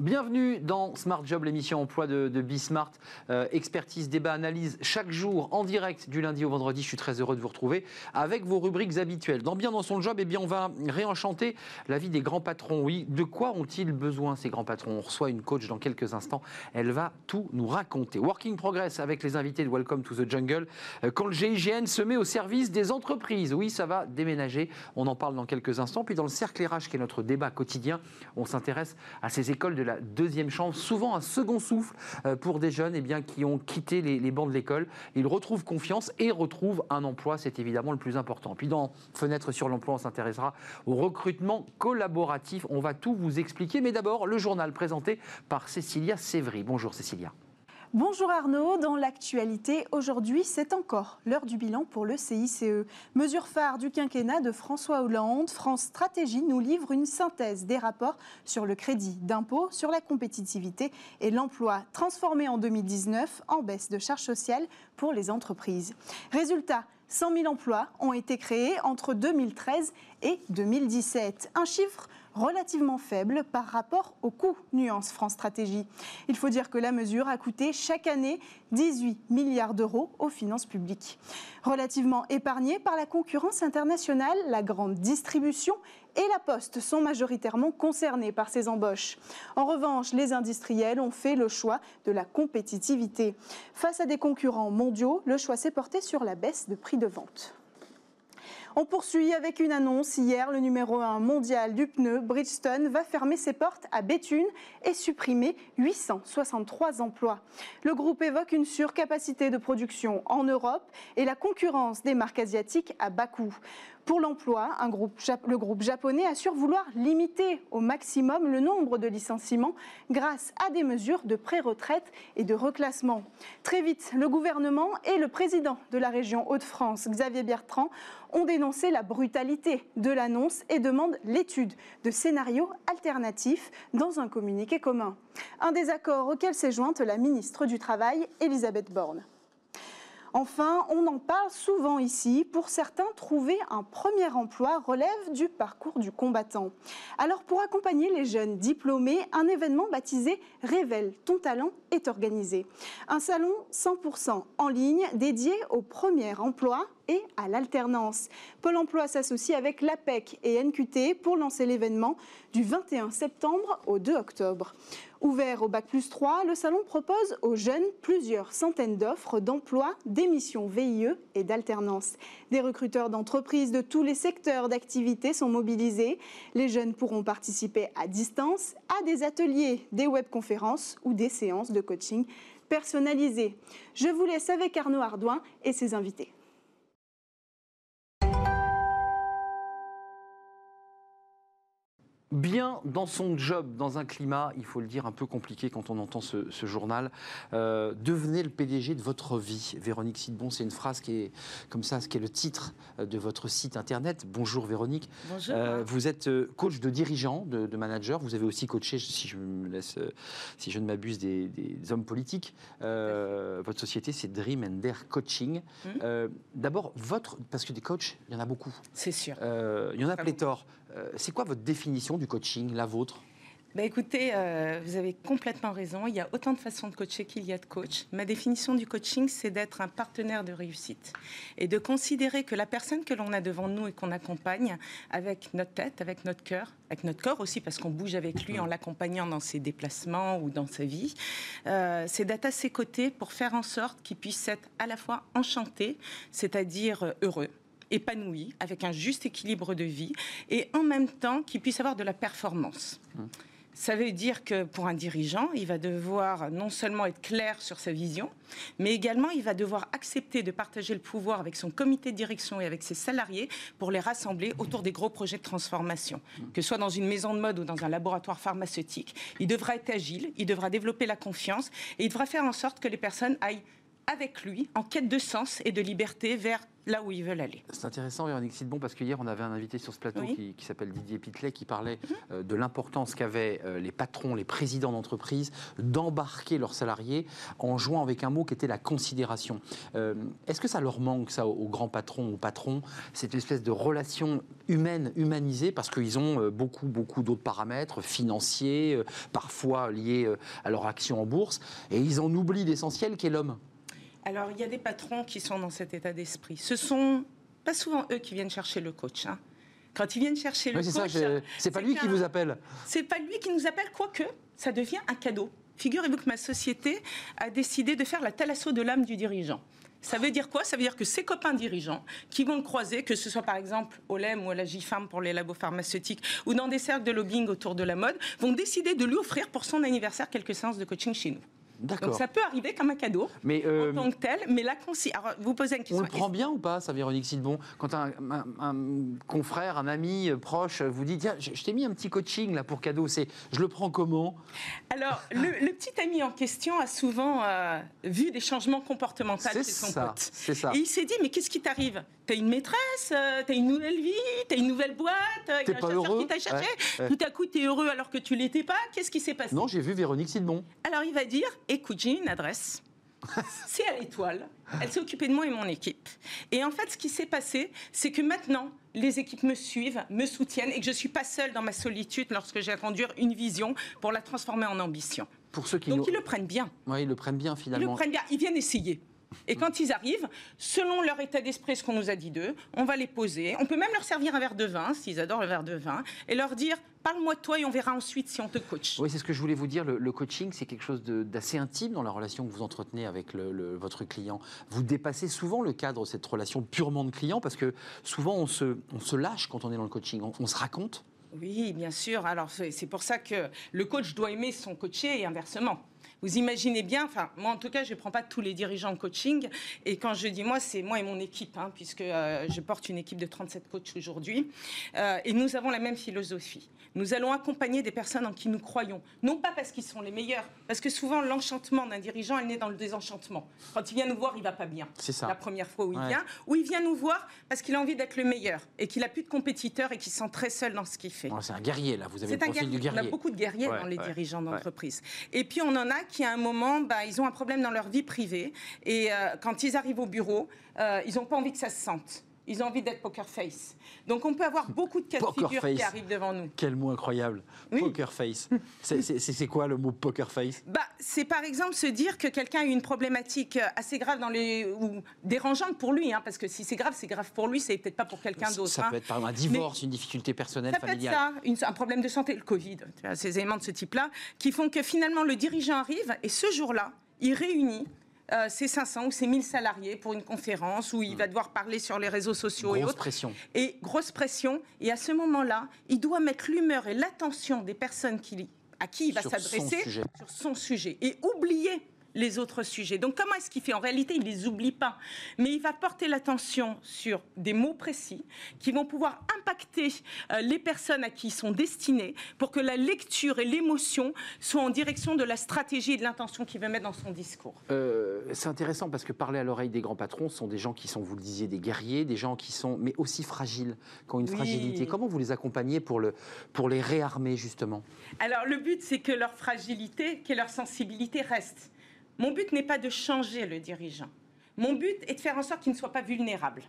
Bienvenue dans Smart Job, l'émission emploi de, de Bismart. Euh, expertise, débat, analyse chaque jour en direct du lundi au vendredi. Je suis très heureux de vous retrouver avec vos rubriques habituelles. Dans Bien dans son job, eh bien, on va réenchanter la vie des grands patrons. Oui, de quoi ont-ils besoin ces grands patrons? On reçoit une coach dans quelques instants. Elle va tout nous raconter. Working Progress avec les invités de Welcome to the Jungle. Euh, quand le GIGN se met au service des entreprises. Oui, ça va déménager. On en parle dans quelques instants. Puis dans le cercle RH, qui est notre débat quotidien, on s'intéresse à ces écoles de la deuxième chance, souvent un second souffle euh, pour des jeunes eh bien, qui ont quitté les, bancs de l'école. Ils retrouvent confiance et retrouvent un emploi, c'est évidemment le plus important. Puis dans Fenêtre sur l'emploi, on s'intéressera au recrutement collaboratif. On va tout vous expliquer, mais d'abord le journal présenté par Cécilia Sévry. Bonjour Cécilia. Bonjour Arnaud, dans l'actualité, aujourd'hui c'est encore l'heure du bilan pour le CICE. Mesure phare du quinquennat de François Hollande, France Stratégie nous livre une synthèse des rapports sur le crédit d'impôt, sur la compétitivité et l'emploi transformé en 2019 en baisse de charges sociales pour les entreprises. Résultat, 100 000 emplois ont été créés entre 2013 et 2017. Un chiffre relativement faible par rapport au coût, nuance France Stratégie. Il faut dire que la mesure a coûté chaque année 18 milliards d'euros aux finances publiques. Relativement épargnée par la concurrence internationale, la grande distribution et la Poste sont majoritairement concernés par ces embauches. En revanche, les industriels ont fait le choix de la compétitivité. Face à des concurrents mondiaux, le choix s'est porté sur la baisse de prix de vente. On poursuit avec une annonce. Hier, le numéro 1 mondial du pneu, Bridgestone, va fermer ses portes à Béthune et supprimer 863 emplois. Le groupe évoque une surcapacité de production en Europe et la concurrence des marques asiatiques à bas coût. Pour l'emploi, le groupe japonais assure vouloir limiter au maximum le nombre de licenciements grâce à des mesures de pré-retraite et de reclassement. Très vite, le gouvernement et le président de la région Hauts-de-France, Xavier Bertrand, ont dénoncé la brutalité de l'annonce et demandent l'étude de scénarios alternatifs dans un communiqué commun. Un désaccord auquel s'est jointe la ministre du Travail, Elisabeth Borne. Enfin, on en parle souvent ici. Pour certains, trouver un premier emploi relève du parcours du combattant. Alors, pour accompagner les jeunes diplômés, un événement baptisé Révèle ton talent est organisé. Un salon 100% en ligne dédié au premier emploi et à l'alternance. Pôle emploi s'associe avec l'APEC et NQT pour lancer l'événement du 21 septembre au 2 octobre. Ouvert au Bac plus 3, le salon propose aux jeunes plusieurs centaines d'offres d'emploi, d'émissions VIE et d'alternance. Des recruteurs d'entreprises de tous les secteurs d'activité sont mobilisés. Les jeunes pourront participer à distance à des ateliers, des webconférences ou des séances de coaching personnalisées. Je vous laisse avec Arnaud Ardouin et ses invités. Bien dans son job, dans un climat, il faut le dire, un peu compliqué quand on entend ce, journal. Euh, devenez le PDG de votre vie. Véronique Sidbon, c'est une phrase qui est comme ça, ce qui est le titre de votre site internet. Bonjour Véronique. Bonjour. Euh, vous êtes euh, coach de dirigeant, de, manager. Vous avez aussi coaché, si je me laisse, si je ne m'abuse, des, hommes politiques. votre société, c'est Dream and Dare Coaching. Hum. D'abord, votre, parce que des coachs, il y en a beaucoup. C'est sûr. il y en a pléthore. C'est quoi votre définition du coaching, la vôtre? Bah écoutez, euh, vous avez complètement raison. Il y a autant de façons de coacher qu'il y a de coach. Ma définition du coaching, c'est d'être un partenaire de réussite et de considérer que la personne que l'on a devant nous et qu'on accompagne avec notre tête, avec notre cœur, avec notre corps aussi, parce qu'on bouge avec lui en l'accompagnant dans ses déplacements ou dans sa vie, euh, c'est d'être à ses côtés pour faire en sorte qu'il puisse être à la fois enchanté, c'est-à-dire heureux, épanoui, avec un juste équilibre de vie, et en même temps qu'il puisse avoir de la performance. Ça veut dire que pour un dirigeant, il va devoir non seulement être clair sur sa vision, mais également il va devoir accepter de partager le pouvoir avec son comité de direction et avec ses salariés pour les rassembler autour des gros projets de transformation. Que ce soit dans une maison de mode ou dans un laboratoire pharmaceutique, il devra être agile, il devra développer la confiance et il devra faire en sorte que les personnes aillent avec lui en quête de sens et de liberté vers là où ils veulent aller. C'est intéressant, Véronique Sidbon, parce qu'hier, on avait un invité sur ce plateau qui, s'appelle Didier Pitlet, qui parlait euh, de l'importance qu'avaient euh, les patrons, les présidents d'entreprise d'embarquer leurs salariés en jouant avec un mot qui était la considération. Euh, est-ce que ça leur manque, ça, aux grands patrons, aux patrons, cette espèce de relation humaine, humanisée, parce qu'ils ont beaucoup, beaucoup d'autres paramètres financiers, parfois liés à leur action en bourse, et ils en oublient l'essentiel qui est l'homme alors, il y a des patrons qui sont dans cet état d'esprit. Ce sont pas souvent eux qui viennent chercher le coach. Hein. Quand ils viennent chercher le coach, c'est pas lui qui vous appelle. C'est pas lui qui nous appelle, quoique ça devient un cadeau. Figurez-vous que ma société a décidé de faire la thalasso de l'âme du dirigeant. Ça veut dire quoi? Ça veut dire que ses copains dirigeants qui vont le croiser, que ce soit par exemple au LEM ou à la GIFAM pour les labos pharmaceutiques ou dans des cercles de lobbying autour de la mode, vont décider de lui offrir pour son anniversaire quelques séances de coaching chez nous. Donc ça peut arriver comme un cadeau mais euh, en tant que tel, mais la Alors vous posez une question. On le prend bien ou pas, ça, Véronique Sidbon? Quand un, confrère, un ami proche vous dit tiens, je, t'ai mis un petit coaching là pour cadeau, c'est je le prends comment? Alors le, petit ami en question a souvent euh, vu des changements comportementaux chez son ça, pote. C'est ça. Et il s'est dit mais qu'est-ce qui t'arrive? T'as une maîtresse, euh, t'as une nouvelle vie, t'as une nouvelle boîte, a un chasseur qui t'a cherché. Tout à coup t'es heureux alors que tu l'étais pas? Qu'est-ce qui s'est passé? Non, j'ai vu Véronique Sidbon. Alors il va dire écoute, j'ai une adresse. c'est à l'étoile. Elle s'est occupée de moi et mon équipe. Et en fait, ce qui s'est passé, c'est que maintenant, les équipes me suivent, me soutiennent et que je ne suis pas seule dans ma solitude lorsque j'ai à conduire une vision pour la transformer en ambition. Pour ceux qui Donc ils le prennent bien. Oui, ils le prennent bien finalement. Ils le prennent bien. Ils viennent essayer. Et quand ils arrivent, selon leur état d'esprit, ce qu'on nous a dit d'eux, on va les poser. On peut même leur servir un verre de vin, s'ils adorent le verre de vin, et leur dire parle-moi de toi et on verra ensuite si on te coach. Oui, c'est ce que je voulais vous dire. Le, coaching, c'est quelque chose d'assez intime dans la relation que vous entretenez avec votre client. Vous dépassez souvent le cadre de cette relation purement de client parce que souvent on se, on se lâche quand on est dans le coaching. on, se raconte. Oui, bien sûr. Alors c'est pour ça que le coach doit aimer son coaché et inversement. Vous imaginez bien, enfin, moi en tout cas, je ne prends pas tous les dirigeants de coaching. Et quand je dis moi, c'est moi et mon équipe, hein, puisque euh, je porte une équipe de 37 coachs aujourd'hui. Euh, et nous avons la même philosophie. Nous allons accompagner des personnes en qui nous croyons. Non pas parce qu'ils sont les meilleurs, parce que souvent l'enchantement d'un dirigeant, elle naît dans le désenchantement. Quand il vient nous voir, il va pas bien. C'est ça. La première fois où il vient. Ou il vient nous voir parce qu'il a envie d'être le meilleur et qu'il a plus de compétiteurs et qu'il se sent très seul dans ce qu'il fait. c'est un guerrier, là. Vous avez le profil du guerrier. On a beaucoup de guerriers dans les dirigeants d'entreprise. Et puis on en a qui, à un moment, bah, ils ont un problème dans leur vie privée. Et euh, quand ils arrivent au bureau, euh, ils n'ont pas envie que ça se sente ils ont envie d'être poker face. Donc on peut avoir beaucoup de cas de figure qui arrivent devant nous. Quel mot incroyable. Poker face. C'est quoi le mot poker face? Bah, C'est par exemple se dire que quelqu'un a une problématique assez grave dans les, ou dérangeante pour lui, hein, parce que si c'est grave, c'est grave pour lui, c'est peut-être pas pour quelqu'un d'autre. Ça, peut être par exemple un divorce, une difficulté personnelle, ça familiale. Peut être ça, un problème de santé, le Covid, ces éléments de ce type-là, qui font que finalement le dirigeant arrive et ce jour-là, il réunit euh, ses 500 ou ses 1000 salariés pour une conférence où il va devoir parler sur les réseaux sociaux et autres. pression. Et grosse pression. Et à ce moment-là, il doit mettre l'humeur et l'attention des personnes qui, à qui il va s'adresser sur son sujet. Et oublier les autres sujets. Donc comment est-ce qu'il fait? En réalité, il ne les oublie pas, mais il va porter l'attention sur des mots précis qui vont pouvoir impacter euh, les personnes à qui ils sont destinés pour que la lecture et l'émotion soient en direction de la stratégie et de l'intention qu'il veut mettre dans son discours. Euh, c'est intéressant parce que parler à l'oreille des grands patrons sont des gens qui sont, vous le disiez, des guerriers, des gens qui sont, mais aussi fragiles, qui ont une fragilité. Comment vous les accompagnez pour, le, pour les réarmer justement? Alors le but, c'est que leur fragilité, que leur sensibilité reste. Mon but n'est pas de changer le dirigeant. Mon but est de faire en sorte qu'il ne soit pas vulnérable.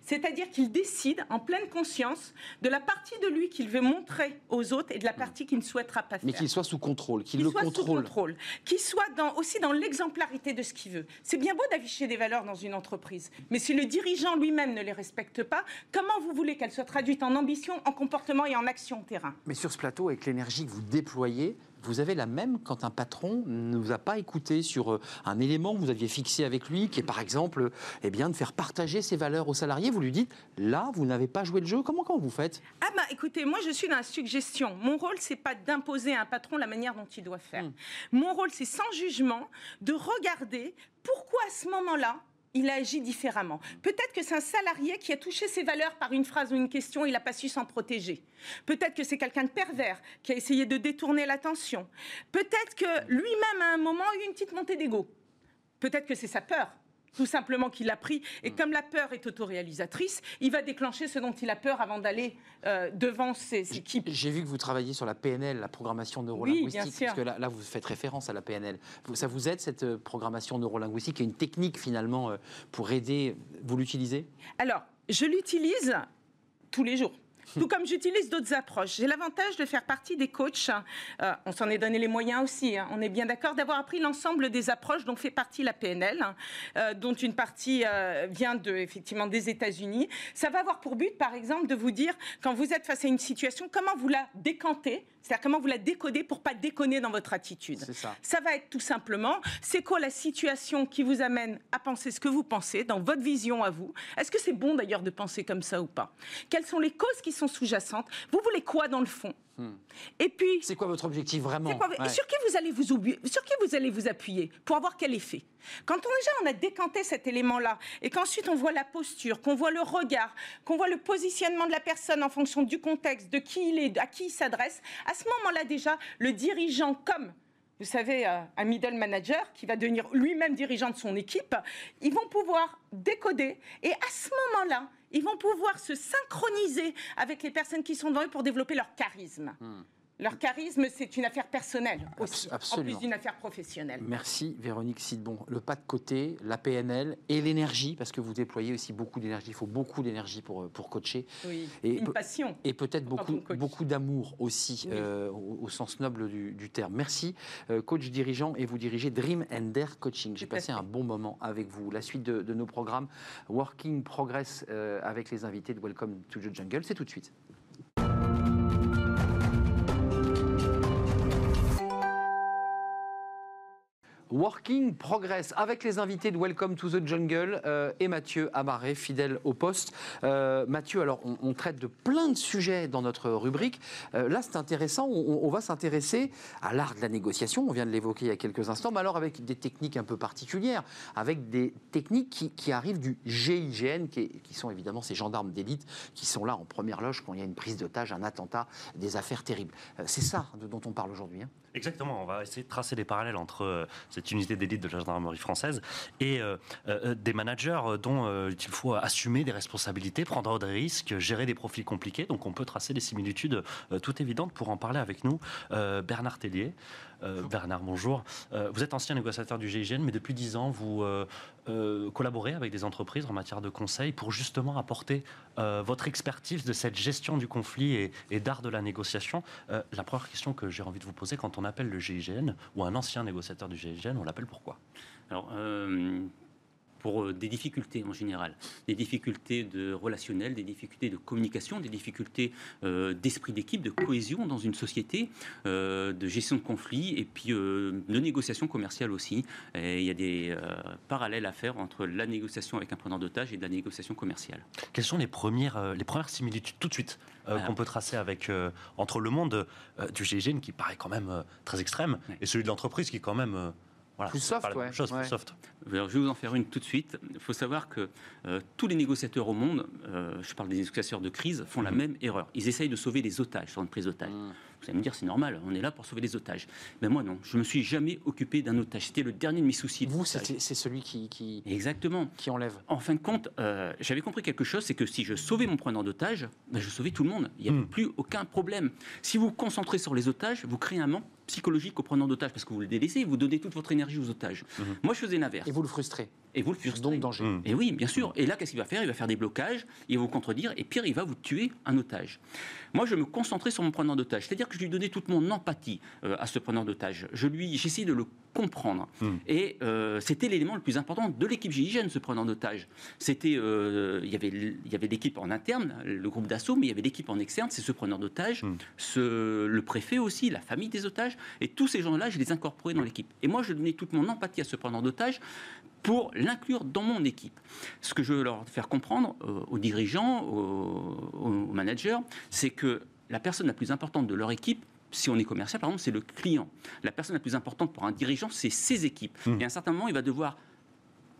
C'est-à-dire qu'il décide en pleine conscience de la partie de lui qu'il veut montrer aux autres et de la partie qu'il ne souhaitera pas faire. Mais qu'il soit sous contrôle, qu'il le soit contrôle. Sous contrôle, qu'il soit aussi dans l'exemplarité de ce qu'il veut. C'est bien beau d'afficher des valeurs dans une entreprise, mais si le dirigeant lui-même ne les respecte pas, comment vous voulez qu'elles soient traduites en ambition, en comportement et en action terrain? Mais sur ce plateau, avec l'énergie que vous déployez, vous avez la même quand un patron ne vous a pas écouté sur euh, un élément que vous aviez fixé avec lui, qui est par exemple eh bien, de faire partager ses valeurs aux salariés. Vous lui dites, là, vous n'avez pas joué le jeu. Comment, quand vous faites? Ah bah écoutez, moi je suis dans la suggestion. Mon rôle, c'est pas d'imposer à un patron la manière dont il doit faire. Hmm. Mon rôle, c'est sans jugement de regarder pourquoi à ce moment-là, il a agi différemment. Peut-être que c'est un salarié qui a touché ses valeurs par une phrase ou une question, il n'a pas su s'en protéger. Peut-être que c'est quelqu'un de pervers qui a essayé de détourner l'attention. Peut-être que lui-même, à un moment, a eu une petite montée d'ego. Peut-être que c'est sa peur tout simplement qu'il a pris. Et mm. comme la peur est autoréalisatrice, il va déclencher ce dont il a peur avant d'aller euh, devant ses équipes. J'ai vu que vous travailliez sur la PNL, la programmation neurolinguistique, oui, parce que là, là, vous faites référence à la PNL. Ça vous aide cette euh, programmation neurolinguistique, est une technique finalement euh, pour aider. Vous l'utilisez? Alors, je l'utilise tous les jours. Tout comme j'utilise d'autres approches. J'ai l'avantage de faire partie des coachs. Euh, on s'en est donné les moyens aussi. Hein. On est bien d'accord d'avoir appris l'ensemble des approches dont fait partie la PNL, hein, euh, dont une partie euh, vient effectivement des États-Unis. Ça va avoir pour but, par exemple, de vous dire quand vous êtes face à une situation, comment vous la décantez c'est-à-dire comment vous la décodez pour pas déconner dans votre attitude. Ça. ça. va être tout simplement, c'est quoi la situation qui vous amène à penser ce que vous pensez dans votre vision à vous? Est-ce que c'est bon d'ailleurs de penser comme ça ou pas? Quelles sont les causes qui sont sous-jacentes? Vous voulez quoi dans le fond? Hmm. Et puis, c'est quoi votre objectif vraiment Sur qui vous allez vous oublier, sur qui vous allez vous appuyer pour avoir quel effet? Quand on déjà on a décanté cet élément-là et qu'ensuite on voit la posture, qu'on voit le regard, qu'on voit le positionnement de la personne en fonction du contexte, de qui il est, à qui il s'adresse, à ce moment-là déjà le dirigeant comme vous savez, euh, un middle manager qui va devenir lui-même dirigeant de son équipe, ils vont pouvoir décoder et à ce moment-là, ils vont pouvoir se synchroniser avec les personnes qui sont devant eux pour développer leur charisme. Hmm. Leur charisme, c'est une affaire personnelle aussi, en plus d'une affaire professionnelle. Merci Véronique Sidbon. Le pas de côté, la PNL et l'énergie, parce que vous déployez aussi beaucoup d'énergie. Il faut beaucoup d'énergie pour, euh, pour coacher. Oui, et une passion. Et peut-être beaucoup, beaucoup d'amour aussi, euh, au, sens noble du, terme. Merci, euh, coach dirigeant, et vous dirigez Dream and Dare Coaching. J'ai passé un bon moment avec vous. La suite de, nos programmes, Working Progress avec les invités de Welcome to the Jungle, c'est tout de suite. Working Progress avec les invités de Welcome to the Jungle euh, et Mathieu Amaré, fidèle au poste. Euh, Mathieu, alors on, traite de plein de sujets dans notre rubrique. Euh, là, c'est intéressant, on, va s'intéresser à l'art de la négociation, on vient de l'évoquer il y a quelques instants, mais alors avec des techniques un peu particulières, avec des techniques qui, arrivent du GIGN, qui, sont évidemment ces gendarmes d'élite qui sont là en première loge quand il y a une prise d'otage, un attentat, des affaires terribles. c'est ça dont on parle aujourd'hui. Hein? Exactement, on va essayer de tracer des parallèles entre euh, cette unité d'élite de la gendarmerie française et euh, euh, des managers dont il faut assumer des responsabilités, prendre des risques, gérer des profils compliqués. Donc on peut tracer des similitudes tout évidentes pour en parler avec nous. Bernard Tellier, euh, Bernard, bonjour. Euh, vous êtes ancien négociateur du GIGN, mais depuis dix ans, vous euh, collaborez avec des entreprises en matière de conseil pour justement apporter votre expertise de cette gestion du conflit et, d'art de la négociation. la première question que j'ai envie de vous poser, quand on appelle le GIGN ou un ancien négociateur du GIGN, on l'appelle pourquoi? Pour euh, des difficultés en général, des difficultés de relationnel, des difficultés de communication, des difficultés euh, d'esprit d'équipe, de cohésion dans une société, euh, de gestion de conflits et puis de négociation commerciale aussi. Et il y a des parallèles à faire entre la négociation avec un preneur d'otage et de la négociation commerciale. Quelles sont les premières, les premières similitudes tout de suite qu'on peut tracer avec, entre le monde du GIGN qui paraît quand même très extrême et celui de l'entreprise qui est quand même plus soft, ouais. Chose, plus soft. Alors, je vais vous en faire une tout de suite. Il faut savoir que euh, tous les négociateurs au monde, euh, je parle des négociateurs de crise, font la mhm. même erreur. Ils essayent de sauver les otages sur une prise d'otage. Mhm. Vous allez me dire, c'est normal, on est là pour sauver les otages. Mais moi, non, je me suis jamais occupé d'un otage. C'était le dernier de mes soucis. Vous, c'est celui qui, qui, Exactement. qui enlève. En fin de compte, euh, j'avais compris quelque chose, c'est que si je sauvais mon preneur d'otage, ben, je sauvais tout le monde. Il n'y avait mhm. plus aucun problème. Si vous vous concentrez sur les otages, vous créez un manque psychologique au preneur d'otages parce que vous le délaissez, vous donnez toute votre énergie aux otages. Mhm. Moi, je faisais l'inverse. Et vous le frustrez. Et vous le frustrez. Donc danger. Mhm. Et oui, bien sûr. Et là, qu'est-ce qu'il va faire? Il va faire des blocages, il va vous contredire, et pire, il va vous tuer un otage. Moi, je me concentrais sur mon preneur d'otage, c'est-à-dire que je lui donnais toute mon empathie euh, à ce preneur d'otage. Je lui, j'essayais de le comprendre. Mhm. Et euh, c'était l'élément le plus important de l'équipe GIGN, ce preneur d'otage. C'était, euh, il y avait, il y avait l'équipe en interne, le groupe d'assaut, mais il y avait l'équipe en externe, c'est ce preneur d'otage, ce, le préfet aussi, la famille des otages, et tous ces gens là je les incorporais dans l'équipe. Et moi, je donnais toute mon empathie à ce preneur d'otage pour l'inclure dans mon équipe. Ce que je veux leur faire comprendre euh, aux dirigeants, aux, managers, c'est que la personne la plus importante de leur équipe, si on est commercial, par exemple, c'est le client. La personne la plus importante pour un dirigeant, c'est ses équipes. Mmh. Et à un certain moment, il va devoir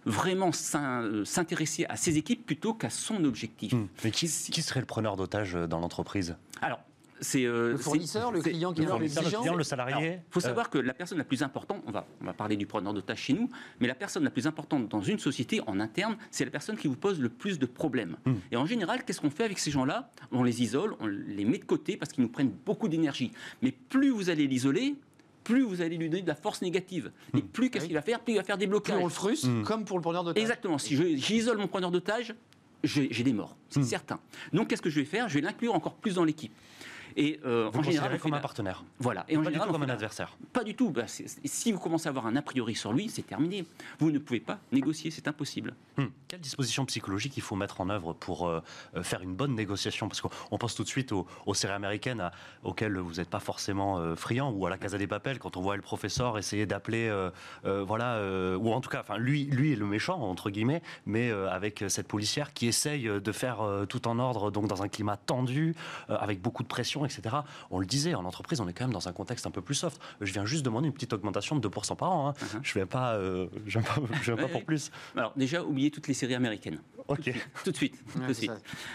vraiment euh, s'intéresser à ses équipes plutôt qu'à son objectif. Mmh. Mais qui, qui, serait le preneur d'otage dans l'entreprise? Alors, c'est euh, Le fournisseur, le client qui est Le client, le salarié. Il faut savoir que la personne la plus importante, on va, on va parler du preneur de tâches chez nous, mais la personne la plus importante dans une société en interne, c'est la personne qui vous pose le plus de problèmes. Hmm. Et en général, qu'est-ce qu'on fait avec ces gens-là? On les isole, on les met de côté parce qu'ils nous prennent beaucoup d'énergie. Mais plus vous allez l'isoler, plus vous allez lui donner de la force négative. Et plus qu'est-ce Oui. qu'il va faire? Plus il va faire des Plus blocages. on le frustre, Mm. comme pour le preneur de tâche. Exactement. Si je- j'isole mon preneur d'otage, j'ai j'ai des morts, c'est Hmm. certain. Donc qu'est-ce que je vais faire? Je vais l'inclure encore plus dans l'équipe. Et euh, Vous en général, comme un partenaire. voilà. Et en Pas du tout comme un adversaire. pas du tout. Bah, si vous commencez à avoir un a priori sur lui, c'est terminé. Vous ne pouvez pas négocier, c'est impossible. Hmm. Quelle disposition psychologique il faut mettre en œuvre pour euh, euh, faire une bonne négociation? Parce qu'on on pense tout de suite aux, aux séries américaines à- auxquelles vous n'êtes pas forcément euh, friand, ou à la Casa des Papel, quand on voit le professeur essayer d'appeler, euh, voilà, ou en tout cas, enfin, lui, lui est le méchant, entre guillemets, mais avec cette policière qui essaye de faire tout en ordre, donc dans un climat tendu, avec beaucoup de pression, etc. On le disait, en entreprise, on est quand même dans un contexte un peu plus soft. Je viens juste demander une petite augmentation de 2% par an. hein. Uh-huh. Je ne viens pas, euh, je viens pas, je viens pas pour plus. Alors déjà, oubliez toutes les séries américaines. Ok. Tout de suite. Tout Ouais, de suite.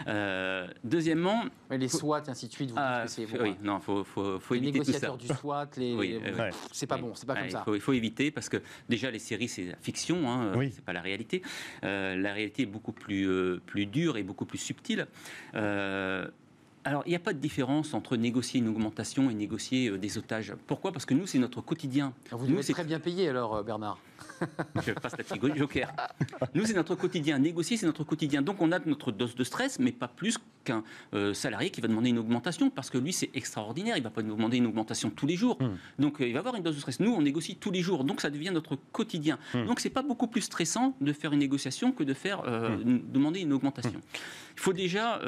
Euh, deuxièmement, Mais les SWAT, ainsi de suite, vous dites ah, que c'est oui, hein. non, faut, faut, faut les éviter tout ça. négociateurs du SWAT, les, Oui, les- euh, Ouais. c'est pas bon, c'est pas Ouais, comme ça. faut, il faut éviter parce que déjà les séries c'est la fiction, hein, Oui. c'est pas la réalité. Euh, la réalité est beaucoup plus euh, plus dure et beaucoup plus subtile. Alors, il n'y a pas de différence entre négocier une augmentation et négocier euh, des otages. Pourquoi? Parce que nous, c'est notre quotidien. Vous nous, c'est très bien payé alors, euh, Bernard. je passe la petite joker. Nous, c'est notre quotidien. Négocier, c'est notre quotidien. Donc, on a notre dose de stress, mais pas plus qu'un euh, salarié qui va demander une augmentation, parce que lui, c'est extraordinaire. Il ne va pas nous demander une augmentation tous les jours. Hmm. Donc, il va avoir une dose de stress. Nous, on négocie tous les jours. Donc, ça devient notre quotidien. Hmm. Donc, c'est pas beaucoup plus stressant de faire une négociation que de faire Hmm. demander une augmentation. Il faut déjà.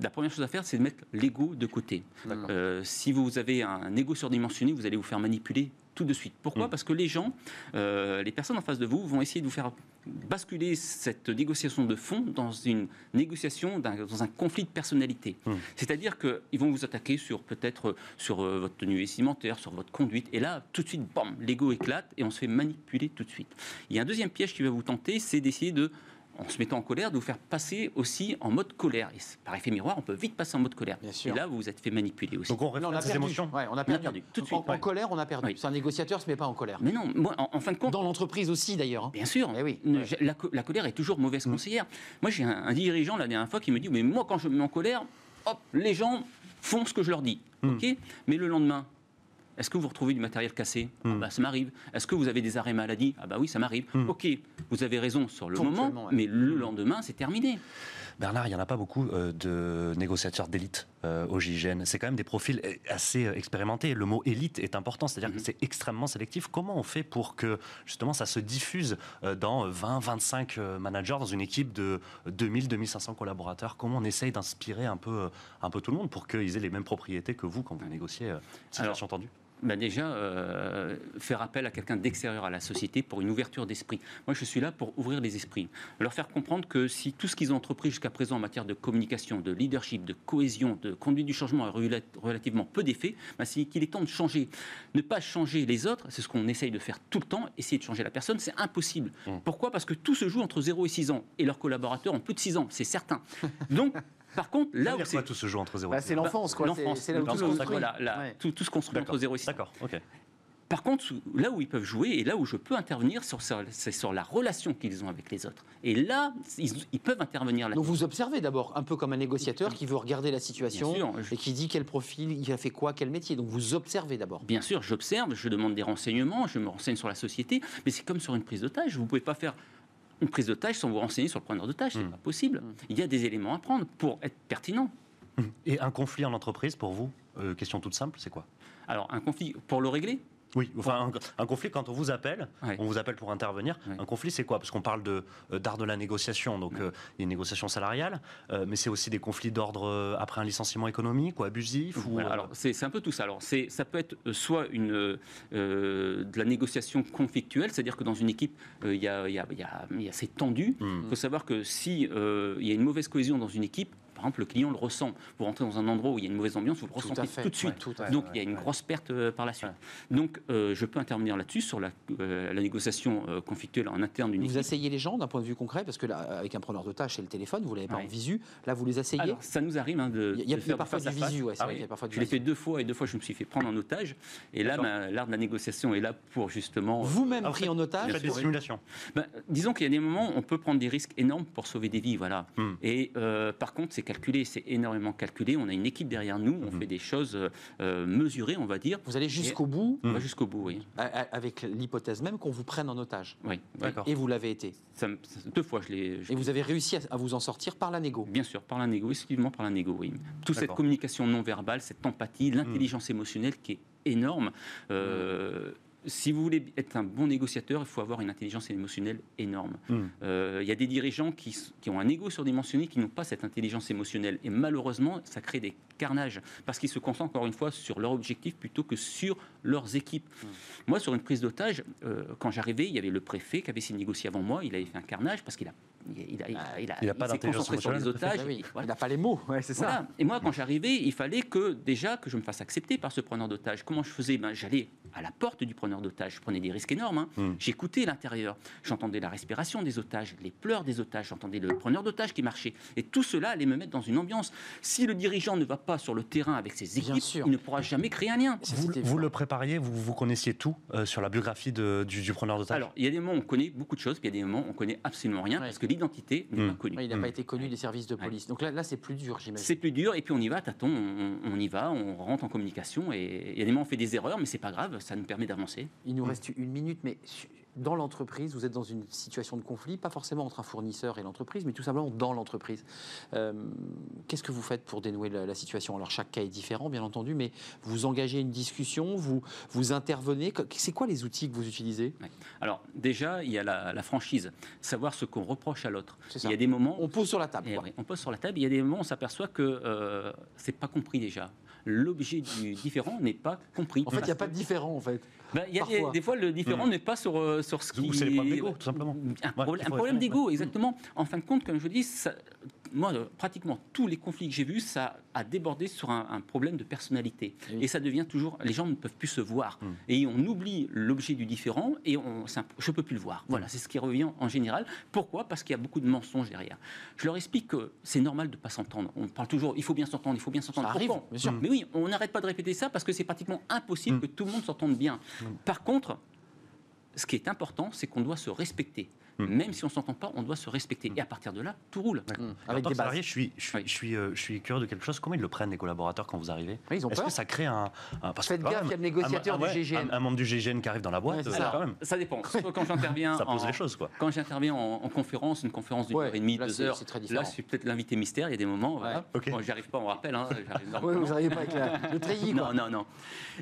La première chose à faire, c'est de mettre l'ego de côté. Euh, si vous avez un ego surdimensionné, vous allez vous faire manipuler tout de suite. Pourquoi Mm. Parce que les gens, euh, les personnes en face de vous, vont essayer de vous faire basculer cette négociation de fond dans une négociation, dans un conflit de personnalité. Mm. C'est-à-dire qu'ils vont vous attaquer sur peut-être sur euh, votre tenue vestimentaire, sur votre conduite, et là, tout de suite, bam, l'ego éclate et on se fait manipuler tout de suite. Il y a un deuxième piège qui va vous tenter, c'est d'essayer de en se mettant en colère, de vous faire passer aussi en mode colère. Et par effet miroir, on peut vite passer en mode colère. Bien sûr. Et là, vous vous êtes fait manipuler aussi. Donc on on a perdu. émotions. Ouais, on a perdu. perdu, tout de En- suite. En, colère, on a perdu. Oui. C'est un négociateur, se met pas en colère. Mais non, moi, en, en fin de compte, Dans l'entreprise aussi, d'ailleurs. hein. Bien sûr. Eh oui. Ne- Ouais. j'ai- La, co- la colère est toujours mauvaise Mm. conseillère. Moi, j'ai un, un dirigeant la dernière fois qui me dit Mais moi, quand je me mets en colère, hop, les gens font ce que je leur dis. Mm. ok? Mais le lendemain, est-ce que vous retrouvez du matériel cassé? Ah Mm. bah, Ça m'arrive. Est-ce que vous avez des arrêts maladie? Ah, bah oui, ça m'arrive. Mm. Ok, vous avez raison sur le moment, ouais. mais le lendemain, c'est terminé. Bernard, il n'y en a pas beaucoup euh, de négociateurs d'élite euh, au GIGN. C'est quand même des profils euh, assez euh, expérimentés. Le mot élite est important, c'est-à-dire Mhm. que c'est extrêmement sélectif. Comment on fait pour que justement ça se diffuse euh, dans 20, 25 euh, managers dans une équipe de 2000, 2500 collaborateurs? Comment on essaye d'inspirer un peu, un peu tout le monde pour qu'ils aient les mêmes propriétés que vous quand vous négociez euh, situation tendue Bah déjà, euh, faire appel à quelqu'un d'extérieur à la société pour une ouverture d'esprit. Moi, je suis là pour ouvrir les esprits. Leur faire comprendre que si tout ce qu'ils ont entrepris jusqu'à présent en matière de communication, de leadership, de cohésion, de conduite du changement a rela- relativement peu d'effet, bah, c'est qu'il est temps de changer. Ne pas changer les autres, c'est ce qu'on essaye de faire tout le temps. Essayer de changer la personne, c'est impossible. Mm. Pourquoi? Parce que tout se joue entre 0 et 6 ans. Et leurs collaborateurs ont plus de 6 ans, c'est certain. Donc, par contre, là où c'est... tout se joue entre 0 Bah, et c'est 6 l'enfance, quoi. L'enfance, C'est c'est là où tout se voilà, là, Ouais. tout, tout se construit entre 0 et 6 ans. D'accord, ok. Par contre, là où ils peuvent jouer et là où je peux intervenir, c'est sur la relation qu'ils ont avec les autres. Et là, ils, ils peuvent intervenir là Donc vous observez d'abord, un peu comme un négociateur qui veut regarder la situation Bien sûr, je- et qui dit quel profil, il a fait quoi, quel métier. Donc vous observez d'abord. Bien sûr, j'observe, je demande des renseignements, je me renseigne sur la société, mais c'est comme sur une prise d'otage. Vous ne pouvez pas faire une prise d'otage sans vous renseigner sur le preneur d'otage, c'est Mm. pas possible. Il y a des éléments à prendre pour être pertinent. Et un conflit en entreprise pour vous euh, Question toute simple, c'est quoi? Alors, un conflit, pour le régler, Oui, enfin, un, un conflit, quand on vous appelle, on vous appelle pour intervenir. Un conflit, c'est quoi? Parce qu'on parle euh, d'art de la négociation, donc euh, il y a une négociation salariale, euh, mais c'est aussi des conflits d'ordre euh, après un licenciement économique ou abusif ou, Voilà, euh, alors c'est un peu tout ça. Alors ça peut être euh, soit une euh, euh, de la négociation conflictuelle, c'est-à-dire que dans une équipe euh, il y a y a- y a- il y a- c'est tendu. hmm. Il faut savoir que si euh, il y a une mauvaise cohésion dans une équipe, par exemple, le client le ressent. Vous rentrez dans un endroit où il y a une mauvaise ambiance, vous le Tout ressentez fait, tout de suite. ouais, tout à fait. Donc il y a une grosse perte euh, par la suite. Donc euh, je peux intervenir là-dessus sur la, euh, la négociation euh, conflictuelle en interne d'une Vous asseyez les gens d'un point de vue concret, parce que là, avec un preneur de tâche, c'est le téléphone, vous l'avez pas Ouais. en visu. Là, vous les asseyez. Alors, ça nous arrive hein, de, il y a, y parfois du visu, ouais, c'est Ah vrai oui. qu'il y a parfois du Je l'ai fait deux fois et deux fois je me suis fait prendre en otage. Et là, l'art de la négociation est là pour justement. Vous-même vous pris en otage. faites des simulations. Ben, disons qu'il y a des moments où on peut prendre des risques énormes pour sauver des vies, voilà. Hmm. Et euh, par contre, c'est calculé, c'est énormément calculé. On a une équipe derrière nous, on Mhm. fait des choses euh, euh, mesurées, on va dire. Vous allez jusqu'au bout, jusqu'au bout, oui. avec l'hypothèse même qu'on vous prenne en otage. oui. D'accord. Et vous l'avez été. Ça me- ça- deux fois, je l'ai. je Et vous avez réussi à, à vous en sortir par la négo. Bien sûr, par la négo, exclusivement par la négo, oui. Toute cette communication non verbale, cette empathie, l'intelligence émotionnelle qui est énorme. Euh, Si vous voulez être un bon négociateur, il faut avoir une intelligence émotionnelle énorme. Hmm. Euh, Il y a des dirigeants qui, qui ont un ego surdimensionné, qui n'ont pas cette intelligence émotionnelle. Et malheureusement, ça crée des carnages, parce qu'ils se concentrent encore une fois sur leur objectif plutôt que sur leurs équipes. Moi, sur une prise d'otage, euh, quand j'arrivais, il y avait le préfet qui avait signé négocié avant moi, il avait fait un carnage, parce qu'il a, il a, il a, il a- Il a pas s'est d'intelligence concentré sur les otages. Ah oui, et voilà. Il n'a pas les mots, ouais, c'est ça. Et moi, quand j'arrivais, il fallait que déjà que je me fasse accepter par ce preneur d'otage. Comment je faisais? Ben, J'allais à la porte du preneur d'otage. Je prenais des risques énormes. hein. Hmm. J'écoutais l'intérieur. J'entendais la respiration des otages, les pleurs des otages. J'entendais le preneur d'otage qui marchait. Et tout cela allait me mettre dans une ambiance. Si le dirigeant ne va pas sur le terrain avec ses équipes, il ne pourra jamais créer un lien. Ça, Vous, vous le prépariez, vous, vous connaissiez tout euh, sur la biographie de- du, du preneur d'otage Alors, il y a des moments où on connaît beaucoup de choses, puis il y a des moments où on connaît absolument rien, Ouais. parce que l'identité n'est Hmm. pas connue. Ouais, il n'a Hmm. pas été connu des services de police. Donc là, là c'est plus dur, j'imagine. C'est plus dur, et puis on y va, tâton, on, on y va, on rentre en communication, et il y a des moments où on fait des erreurs, mais c'est pas grave, ça nous permet d'avancer. Il nous reste une minute, mais dans l'entreprise, vous êtes dans une situation de conflit, pas forcément entre un fournisseur et l'entreprise, mais tout simplement dans l'entreprise. Euh, Qu'est-ce que vous faites pour dénouer la, la situation? Alors chaque cas est différent, bien entendu, mais vous engagez une discussion, vous, vous intervenez. C'est quoi les outils que vous utilisez? Alors, déjà, il y a la, la franchise, savoir ce qu'on reproche à l'autre. Il y a des moments, On pose sur la table. Eh quoi. on pose sur la table, il y a des moments où on s'aperçoit que euh, c'est pas compris déjà. L'objet du différent n'est pas compris. En fait, il n'y a pas de différent, en fait. Ben, il y a des, Parfois. des fois, le différent n'est pas sur, euh, sur ce qui. Ou c'est les problèmes d'ego, tout simplement. Un, Ouais, problème- un d'ego, exactement. En fin de compte, comme je vous dis, ça- moi, euh, pratiquement tous les conflits que j'ai vus, ça a débordé sur un, un problème de personnalité. Oui. Et ça devient toujours. Les gens ne peuvent plus se voir. Mm. Et on oublie l'objet du différent et on, je ne peux plus le voir. Voilà, c'est ce qui revient en général. Pourquoi? Parce qu'il y a beaucoup de mensonges derrière. Je leur explique que c'est normal de ne pas s'entendre. On parle toujours, il faut bien s'entendre, il faut bien s'entendre. Ça arrive, bien sûr. Mais oui, on n'arrête pas de répéter ça parce que c'est pratiquement impossible Mm. que tout le monde s'entende bien. Par contre, ce qui est important, c'est qu'on doit se respecter. Mm. Même si on ne s'entend pas, on doit se respecter. Et à partir de là, tout roule. Alors, Avec des que bases. salarié, je suis, je suis, Oui. je suis, euh, je suis curieux de quelque chose. Comment ils le prennent, les collaborateurs, quand vous arrivez Oui, ils ont Est-ce que ça crée un. un parce que Faites quand gaffe, il y a le négociateur un- du ouais, GGN. Un, un membre du GGN qui arrive dans la boîte, Ouais, euh, ça. quand même. Ça dépend. Soit quand j'interviens Ça pose en- les choses, quoi. Quand j'interviens en, en conférence, une conférence d'une Ouais, heure et demie, là, deux heures, c'est très là, je suis peut-être l'invité mystère. Il y a des moments, voilà. ok. Bon, j'y arrive pas, on rappelle. Hein, Oui, vous n'arrivez pas avec la- le treillis, quoi. Non, non, non.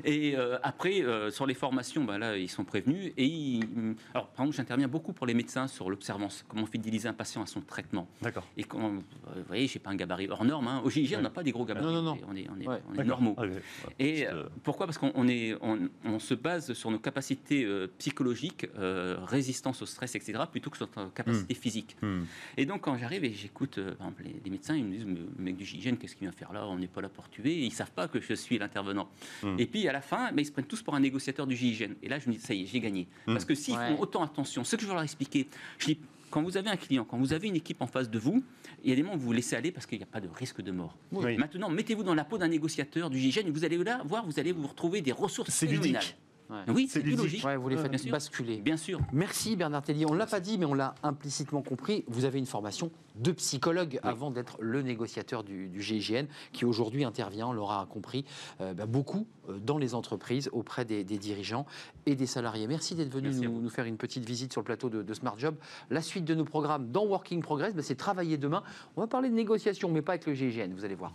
Et euh, après, sur les formations, ben là, ils sont prévenus. Et alors, par exemple, j'interviens beaucoup pour les médecins sur l'observance, comment fidéliser un patient à son traitement. D'accord. Et quand, euh, vous voyez, j'ai pas un gabarit hors norme. Hein. Au GIG, on n'a pas des gros gabarits. Non, non, non. On est, on est, Ouais. on est D'accord. normaux. Ah, ouais, ouais. Et euh, pourquoi? Parce qu'on on est, on, on se base sur nos capacités euh, psychologiques, euh, résistance au stress, etc., plutôt que sur notre capacité physique. hmm. Et donc, quand j'arrive et j'écoute, euh, par exemple, les, les médecins, ils me disent le mec du GIGN, qu'est-ce qu'il vient faire là? On n'est pas là pour tuer. Et ils savent pas que je suis l'intervenant. Hmm. Et puis, à la fin, mais ils se prennent tous pour un négociateur du GIGN. Et là, je me dis Ça y est, j'ai gagné. Hmm. Parce que s'ils Ouais. font autant attention, ce que je veux leur expliquer, je dis quand vous avez un client, quand vous avez une équipe en face de vous, il y a des moments où vous vous laissez aller parce qu'il n'y a pas de risque de mort. Oui. Maintenant, mettez-vous dans la peau d'un négociateur du GIGN et vous allez là voir, vous allez vous retrouver des ressources phénoménales. ludique. Ouais. Oui, C'est logique. Ouais, vous les bien faites sûr. basculer. Bien sûr. Merci Bernard Tellier. On ne l'a pas dit, mais on l'a implicitement compris. Vous avez une formation de psychologue avant d'être le négociateur du, du GIGN, qui aujourd'hui intervient, on l'aura compris, euh, bah, beaucoup euh, dans les entreprises, auprès des, des dirigeants et des salariés. Merci d'être venu Merci nous faire une petite visite sur le plateau de, de Smart Job. La suite de nos programmes dans Working Progress, bah, c'est travailler demain. On va parler de négociation, mais pas avec le GIGN, vous allez voir.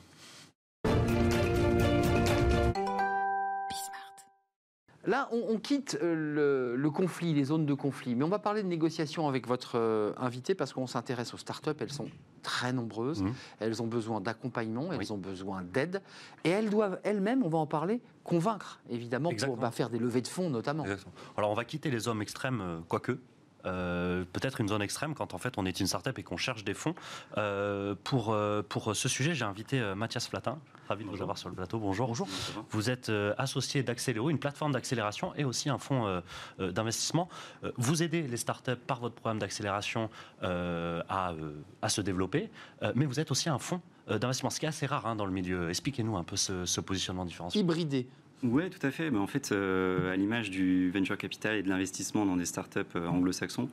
Là, on, on quitte euh, le, le conflit, les zones de conflit, mais on va parler de négociation avec votre euh, invité parce qu'on s'intéresse aux startups. Elles sont très nombreuses, Mhm. elles ont besoin d'accompagnement, elles Oui. ont besoin d'aide, et elles doivent elles-mêmes, on va en parler, convaincre, évidemment, Exactement. pour bah, faire des levées de fonds notamment. Exactement. Alors, on va quitter les hommes extrêmes, euh, quoique. Euh, peut-être une zone extrême quand en fait on est une startup et qu'on cherche des fonds. Euh, pour, euh, pour ce sujet, j'ai invité euh, Mathias Flatin, ravi de vous avoir sur le plateau. Bonjour. Bonjour. Vous êtes euh, associé d'Axeléo, une plateforme d'accélération et aussi un fonds euh, euh, d'investissement. Euh, vous aidez les startups par votre programme d'accélération euh, à, euh, à se développer, euh, mais vous êtes aussi un fonds d'investissement, ce qui est assez rare hein, dans le milieu. Expliquez-nous un peu ce, ce positionnement différencié. Hybridé. Oui, tout à fait. Mais en fait, euh, à l'image du venture capital et de l'investissement dans des startups euh, anglo-saxons,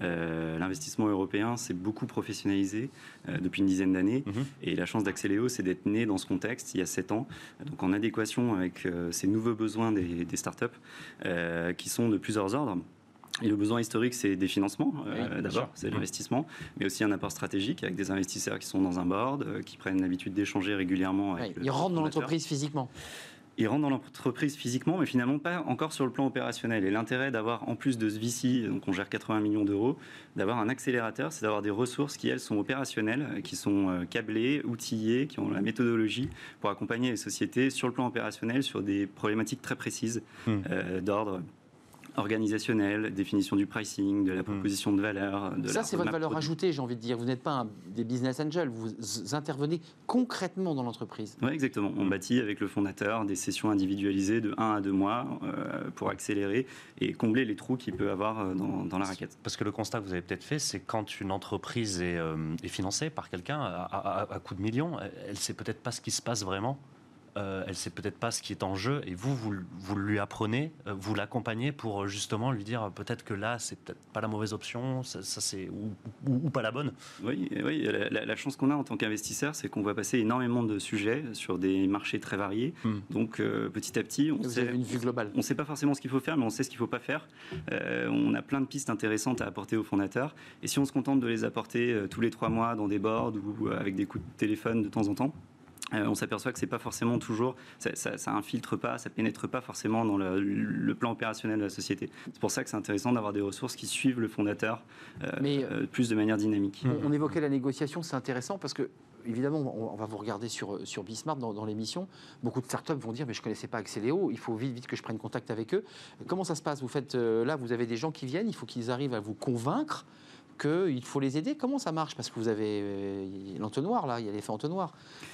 euh, l'investissement européen s'est beaucoup professionnalisé euh, depuis une dizaine d'années. Mhm. Et la chance d'Axeléo, c'est d'être né dans ce contexte il y a sept ans, donc en adéquation avec euh, ces nouveaux besoins des, des startups euh, qui sont de plusieurs ordres. Et le besoin historique, c'est des financements, euh, Oui, d'abord, c'est Mhm. l'investissement, mais aussi un apport stratégique avec des investisseurs qui sont dans un board, euh, qui prennent l'habitude d'échanger régulièrement avec ils rentrent dans l'entreprise physiquement. Ils rentrent dans l'entreprise physiquement, mais finalement pas encore sur le plan opérationnel. Et l'intérêt d'avoir, en plus de ce VC, donc on gère 80 millions d'euros, d'avoir un accélérateur, c'est d'avoir des ressources qui, elles, sont opérationnelles, qui sont euh, câblées, outillées, qui ont la méthodologie pour accompagner les sociétés sur le plan opérationnel sur des problématiques très précises Hmm. euh, d'ordre organisationnel, définition du pricing, de la proposition de valeur. De Ça, c'est votre valeur produit. ajoutée, j'ai envie de dire. Vous n'êtes pas un- des business angels, vous intervenez concrètement dans l'entreprise. Oui, exactement. On bâtit avec le fondateur des sessions individualisées de 1 à 2 mois euh, pour accélérer et combler les trous qu'il peut avoir euh, dans, dans la raquette. Parce que le constat que vous avez peut-être fait, c'est quand une entreprise est, euh, est financée par quelqu'un à, à, à coup de millions, elle ne sait peut-être pas ce qui se passe vraiment. Euh, elle sait peut-être pas ce qui est en jeu et vous, vous, vous lui apprenez, euh, vous l'accompagnez pour euh, justement lui dire euh, peut-être que là, c'est peut-être pas la mauvaise option, ça, ça, c'est ou, ou- ou pas la bonne. Oui, oui la, la- la chance qu'on a en tant qu'investisseur, c'est qu'on voit passer énormément de sujets sur des marchés très variés. Hmm. Donc euh, petit à petit, on Vous sait, avez une vue globale. on ne sait pas forcément ce qu'il faut faire, mais on sait ce qu'il ne faut pas faire. Euh, on a plein de pistes intéressantes à apporter aux fondateurs. Et si on se contente de les apporter euh, tous les trois mois dans des boards ou euh, avec des coups de téléphone de temps en temps, on s'aperçoit que c'est pas forcément toujours, ça, ça, ça infiltre pas, ça pénètre pas forcément dans le, le plan opérationnel de la société. C'est pour ça que c'est intéressant d'avoir des ressources qui suivent le fondateur euh, Mais- euh, plus de manière dynamique. On, on évoquait la négociation, c'est intéressant parce que, évidemment, on, va vous regarder sur, sur Bismart dans, dans l'émission. Beaucoup de startups vont dire Mais je ne connaissais pas Axeléo, il faut vite, vite que je prenne contact avec eux. Comment ça se passe? Vous faites euh, là, vous avez des gens qui viennent, il faut qu'ils arrivent à vous convaincre qu'il faut les aider. Comment ça marche? Parce que vous avez euh, l'entonnoir, là, il y a l'effet entonnoir.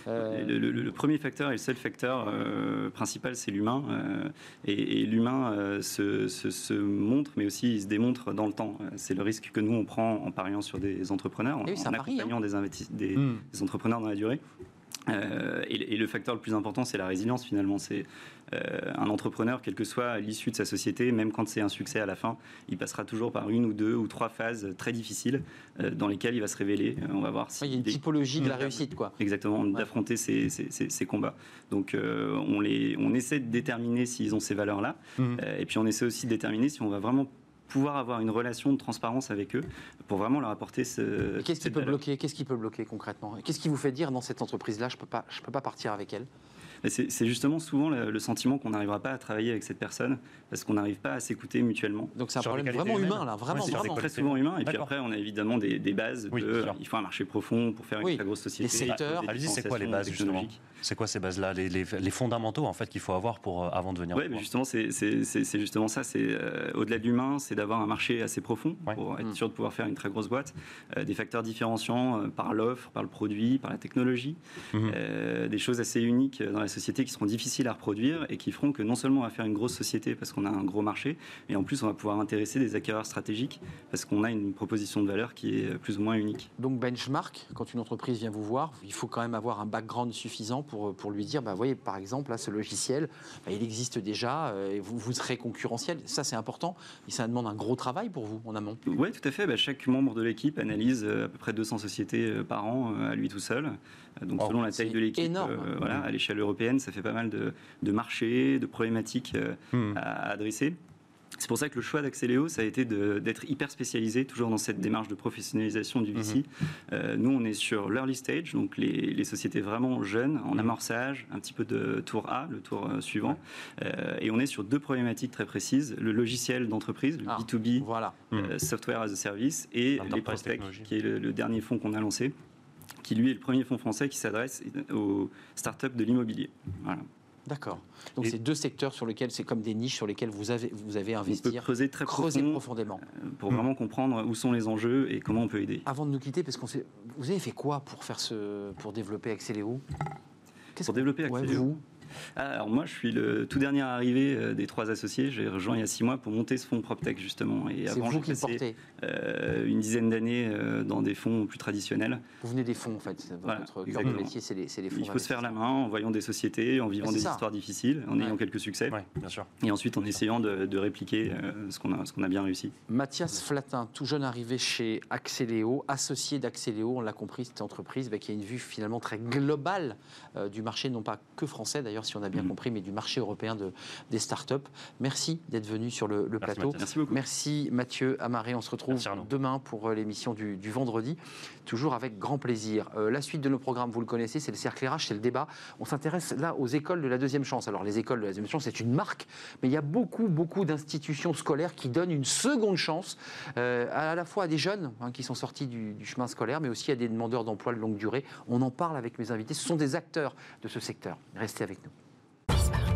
Euh, Le, le- le premier facteur et le seul facteur euh, principal, c'est l'humain. euh, et et l'humain euh, se, se- se montre, mais aussi il se démontre dans le temps. C'est le risque que nous, on prend en pariant sur des entrepreneurs, en, Eh oui, en pari, accompagnant des, investis- des, Hmm. des entrepreneurs dans la durée. Euh, et, et le facteur le plus important, c'est la résilience finalement. C'est euh, un entrepreneur, quelle que soit l'issue de sa société, même quand c'est un succès à la fin, il passera toujours par une ou deux ou trois phases très difficiles euh, dans lesquelles il va se révéler. On va voir si il y a une des- typologie de la réussite, quoi. Exactement, d'affronter ces, ces- ces- ces combats. Donc on, les, on essaie de déterminer s'ils ont ces valeurs-là. Euh, et puis on essaie aussi de déterminer si on va vraiment pouvoir avoir une relation de transparence avec eux pour vraiment leur apporter ce. Qu'est-ce qui peut valeur. bloquer? Qu'est-ce qui peut bloquer concrètement? Qu'est-ce qui vous fait dire dans cette entreprise-là, je peux pas, je peux pas partir avec elle? C'est justement souvent le, le sentiment qu'on n'arrivera pas à travailler avec cette personne parce qu'on n'arrive pas à s'écouter mutuellement. Donc c'est un problème vraiment humain là, vraiment, Ouais, c'est Très souvent humain. Et puis après, on a évidemment des, des bases. Oui, de, bien sûr. il faut un marché profond pour faire une Oui, très grosse société. les secteurs. Allez-y, c'est quoi les bases justement? technologiques. C'est quoi ces bases-là, les, les- les fondamentaux en fait qu'il faut avoir pour euh, avant de venir. Oui, mais justement, c'est justement ça. C'est euh, au-delà de l'humain, c'est d'avoir un marché assez profond Ouais. pour être Mm. sûr de pouvoir faire une très grosse boîte. Euh, des facteurs différenciants euh, par l'offre, par le produit, par la technologie. Mhm. Euh, des choses assez uniques dans la société qui seront difficiles à reproduire et qui feront que non seulement on va faire une grosse société parce qu'on a un gros marché, mais en plus on va pouvoir intéresser des acquéreurs stratégiques parce qu'on a une proposition de valeur qui est plus ou moins unique. Donc benchmark, quand une entreprise vient vous voir, il faut quand même avoir un background suffisant pour, pour lui dire, bah, voyez, par exemple, là, ce logiciel, bah, il existe déjà, euh, et vous, vous serez concurrentiel. Ça, c'est important. Et ça demande un gros travail pour vous en amont. Oui, tout à fait. Bah, chaque membre de l'équipe analyse euh, à peu près 200 sociétés euh, par an à lui tout seul. Donc, selon la taille de l'équipe, euh, voilà, à l'échelle européenne, ça fait pas mal de, de marchés, de problématiques euh, Hmm. à, à adresser. C'est pour ça que le choix d'Axeléo, ça a été d'être hyper spécialisé, toujours dans cette démarche de professionnalisation du VC. Euh, nous, on est sur l'early stage, donc les, les sociétés vraiment jeunes, en Mhm. amorçage, un petit peu de tour A, le tour suivant. Euh, et on est sur deux problématiques très précises le logiciel d'entreprise, le Ah. B2B, Voilà. euh, Software as a Service, et les prospects, qui est le, le dernier fonds qu'on a lancé, qui lui est le premier fonds français qui s'adresse aux startups de l'immobilier. Voilà. D'accord. Donc c'est deux secteurs sur lesquels c'est comme des niches sur lesquelles vous avez vous avez On peut investi, creuser très creuser profond profondément. euh, pour vraiment comprendre où sont les enjeux et comment on peut aider. Avant de nous quitter, parce qu'on sait, vous avez fait quoi pour faire ce, pour développer Qu'est-ce Pour développer ouais, Axeléo. vous Ah, Alors moi, je suis le tout dernier arrivé euh, des trois associés. J'ai rejoint il y a six mois pour monter ce fonds PropTech justement. Et avant, vous qui le portez. Euh, une dizaine d'années euh, dans des fonds plus traditionnels. Vous venez des fonds en fait. Votre Voilà, cœur de exactement. métier, c'est les, fonds. Il faut se faire la main en voyant des sociétés, en vivant des ça. histoires difficiles, en Ouais. ayant quelques succès, Oui, bien sûr. et ensuite en essayant de, de répliquer euh, ce qu'on a, bien réussi. Mathias Flatin, tout jeune arrivé chez Axeléo, associé d'Axeléo, on l'a compris, cette entreprise bah, qui a une vue finalement très globale euh, du marché, non pas que français d'ailleurs, si on a bien Mhm. compris, mais du marché européen de, des startups. Merci d'être venu sur le, le Merci, plateau. Mathias. Merci beaucoup. Merci Mathieu Amaré. On se retrouve Demain pour euh, l'émission du, du vendredi, toujours avec grand plaisir. Euh, la suite de nos programmes, vous le connaissez, c'est le cercle RH, c'est le débat. On s'intéresse là aux écoles de la deuxième chance. Alors les écoles de la deuxième chance, c'est une marque, mais il y a beaucoup, beaucoup d'institutions scolaires qui donnent une seconde chance euh, à la fois à des jeunes hein, qui sont sortis du, du chemin scolaire, mais aussi à des demandeurs d'emploi de longue durée. On en parle avec mes invités. Ce sont des acteurs de ce secteur. Restez avec nous.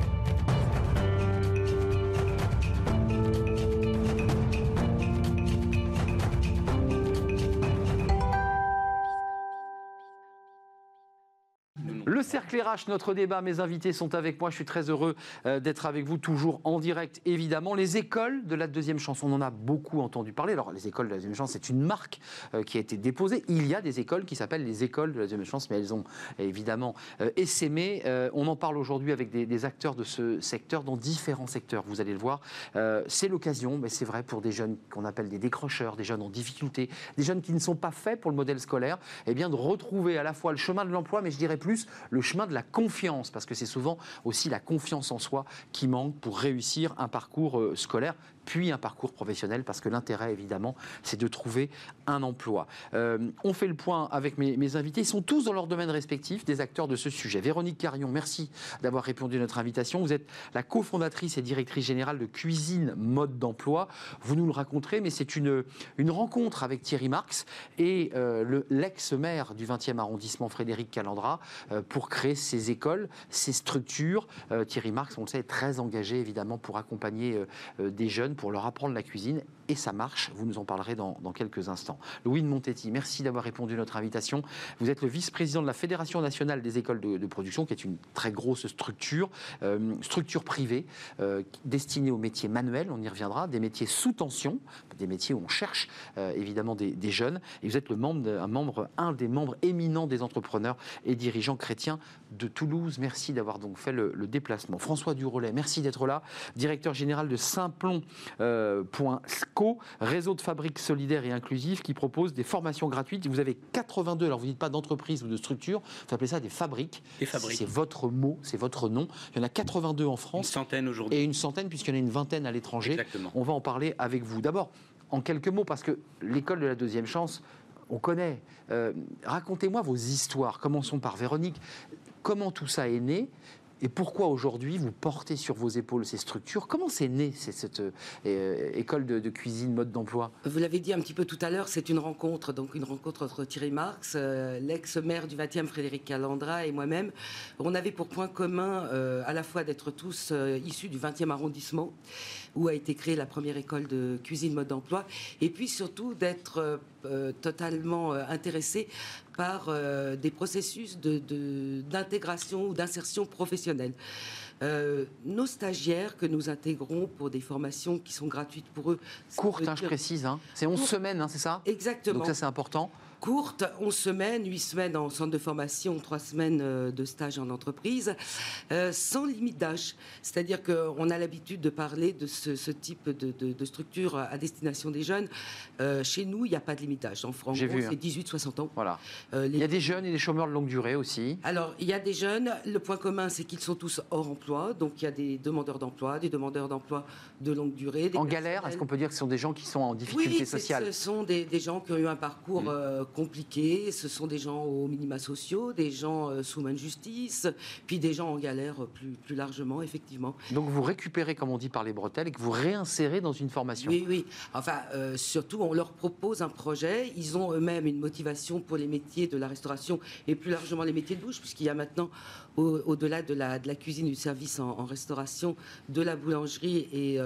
Le cercle RH, notre débat, mes invités sont avec moi. Je suis très heureux euh, d'être avec vous, toujours en direct, évidemment. Les écoles de la deuxième chance, on en a beaucoup entendu parler. Alors, les écoles de la deuxième chance, c'est une marque euh, qui a été déposée. Il y a des écoles qui s'appellent les écoles de la deuxième chance, mais elles ont évidemment euh, essaimé. On en parle aujourd'hui avec des, acteurs de ce secteur, dans différents secteurs, vous allez le voir. C'est l'occasion, mais c'est vrai pour des jeunes qu'on appelle des décrocheurs, des jeunes en difficulté, des jeunes qui ne sont pas faits pour le modèle scolaire, eh bien de retrouver à la fois le chemin de l'emploi, mais je dirais plus le chemin de la confiance, parce que c'est souvent aussi la confiance en soi qui manque pour réussir un parcours euh, scolaire puis un parcours professionnel, parce que l'intérêt, évidemment, c'est de trouver un emploi. Euh, on fait le point avec mes, invités. Ils sont tous dans leur domaine respectif, des acteurs de ce sujet. Véronique Carion, merci d'avoir répondu à notre invitation. Vous êtes la cofondatrice et directrice générale de Cuisine Mode d'Emploi. Vous nous le raconterez, mais c'est une, une rencontre avec Thierry Marx et euh, le- l'ex-maire du 20e arrondissement, Frédéric Calandra, euh, pour créer ces écoles, ces structures. Euh, Thierry Marx, on le sait, est très engagé, évidemment, pour accompagner des jeunes, pour leur apprendre la cuisine. Et ça marche, vous nous en parlerez dans, quelques instants. Louis de Montetti, merci d'avoir répondu à notre invitation. Vous êtes le vice-président de la Fédération nationale des écoles de, production, qui est une très grosse structure, euh, structure privée, euh, destinée aux métiers manuels, on y reviendra, des métiers sous tension, des métiers où on cherche euh, évidemment des, jeunes. Et vous êtes le membre, un membre, un des membres éminents des entrepreneurs et dirigeants chrétiens de Toulouse. Merci d'avoir donc fait le, déplacement. François Durolet, merci d'être là, directeur général de Simplon.sco, réseau de fabriques solidaires et inclusives qui propose des formations gratuites. Vous avez 82, alors vous ne dites pas d'entreprise ou de structure, vous appelez ça des fabriques. Des fabriques. C'est votre mot, c'est votre nom. Il y en a 82 en Une France centaine aujourd'hui. et une centaine puisqu'il y en a une vingtaine à l'étranger. Exactement. On va en parler avec vous. D'abord, en quelques mots, parce que l'école de la deuxième chance, on connaît. Euh, Racontez-moi vos histoires. Commençons par Véronique. Comment tout ça est né? Et pourquoi aujourd'hui vous portez sur vos épaules ces structures? Comment c'est né cette euh, école de, cuisine mode d'emploi? Vous l'avez dit un petit peu tout à l'heure, c'est une rencontre, donc une rencontre entre Thierry Marx, euh, l'ex-maire du 20e Frédéric Calandra et moi-même. On avait pour point commun euh, à la fois d'être tous issus du 20e arrondissement, où a été créée la première école de cuisine mode d'emploi, et puis surtout d'être euh, euh, totalement euh, intéressés par euh, des processus de- de- d'intégration ou d'insertion professionnelle. Euh, nos stagiaires que nous intégrons pour des formations qui sont gratuites pour eux. ça Courte, veut hein, je précise. hein. C'est 11 Courte. semaines, hein, c'est ça? Exactement. Donc ça c'est important. Courte, 11 semaines, 8 semaines en centre de formation, 3 semaines euh, de stage en entreprise, euh, sans limite d'âge. C'est-à-dire qu'on a l'habitude de parler de ce, ce type de, de- de structure à destination des jeunes. Euh, chez nous, il n'y a pas de limite d'âge. En France, hein. c'est 18-60 ans. Voilà. Euh, les- Il y a des jeunes et des chômeurs de longue durée aussi. Alors, il y a des jeunes. Le point commun, c'est qu'ils sont tous hors emploi. Donc, il y a des demandeurs d'emploi, des demandeurs d'emploi de longue durée. Des En galère, est-ce qu'on peut dire que ce sont des gens qui sont en difficulté oui, sociale ce sont des, des gens qui ont eu un parcours Mm. Euh, compliqués. Ce sont des gens aux minima sociaux, des gens sous main de justice, puis des gens en galère plus, plus largement, effectivement. Donc vous récupérez, comme on dit, par les bretelles et que vous réinsérez dans une formation. Oui, oui. Enfin, surtout, on leur propose un projet. Ils ont eux-mêmes une motivation pour les métiers de la restauration et plus largement les métiers de bouche, puisqu'il y a maintenant, au-delà de, la, de la cuisine, du service en, restauration, de la boulangerie et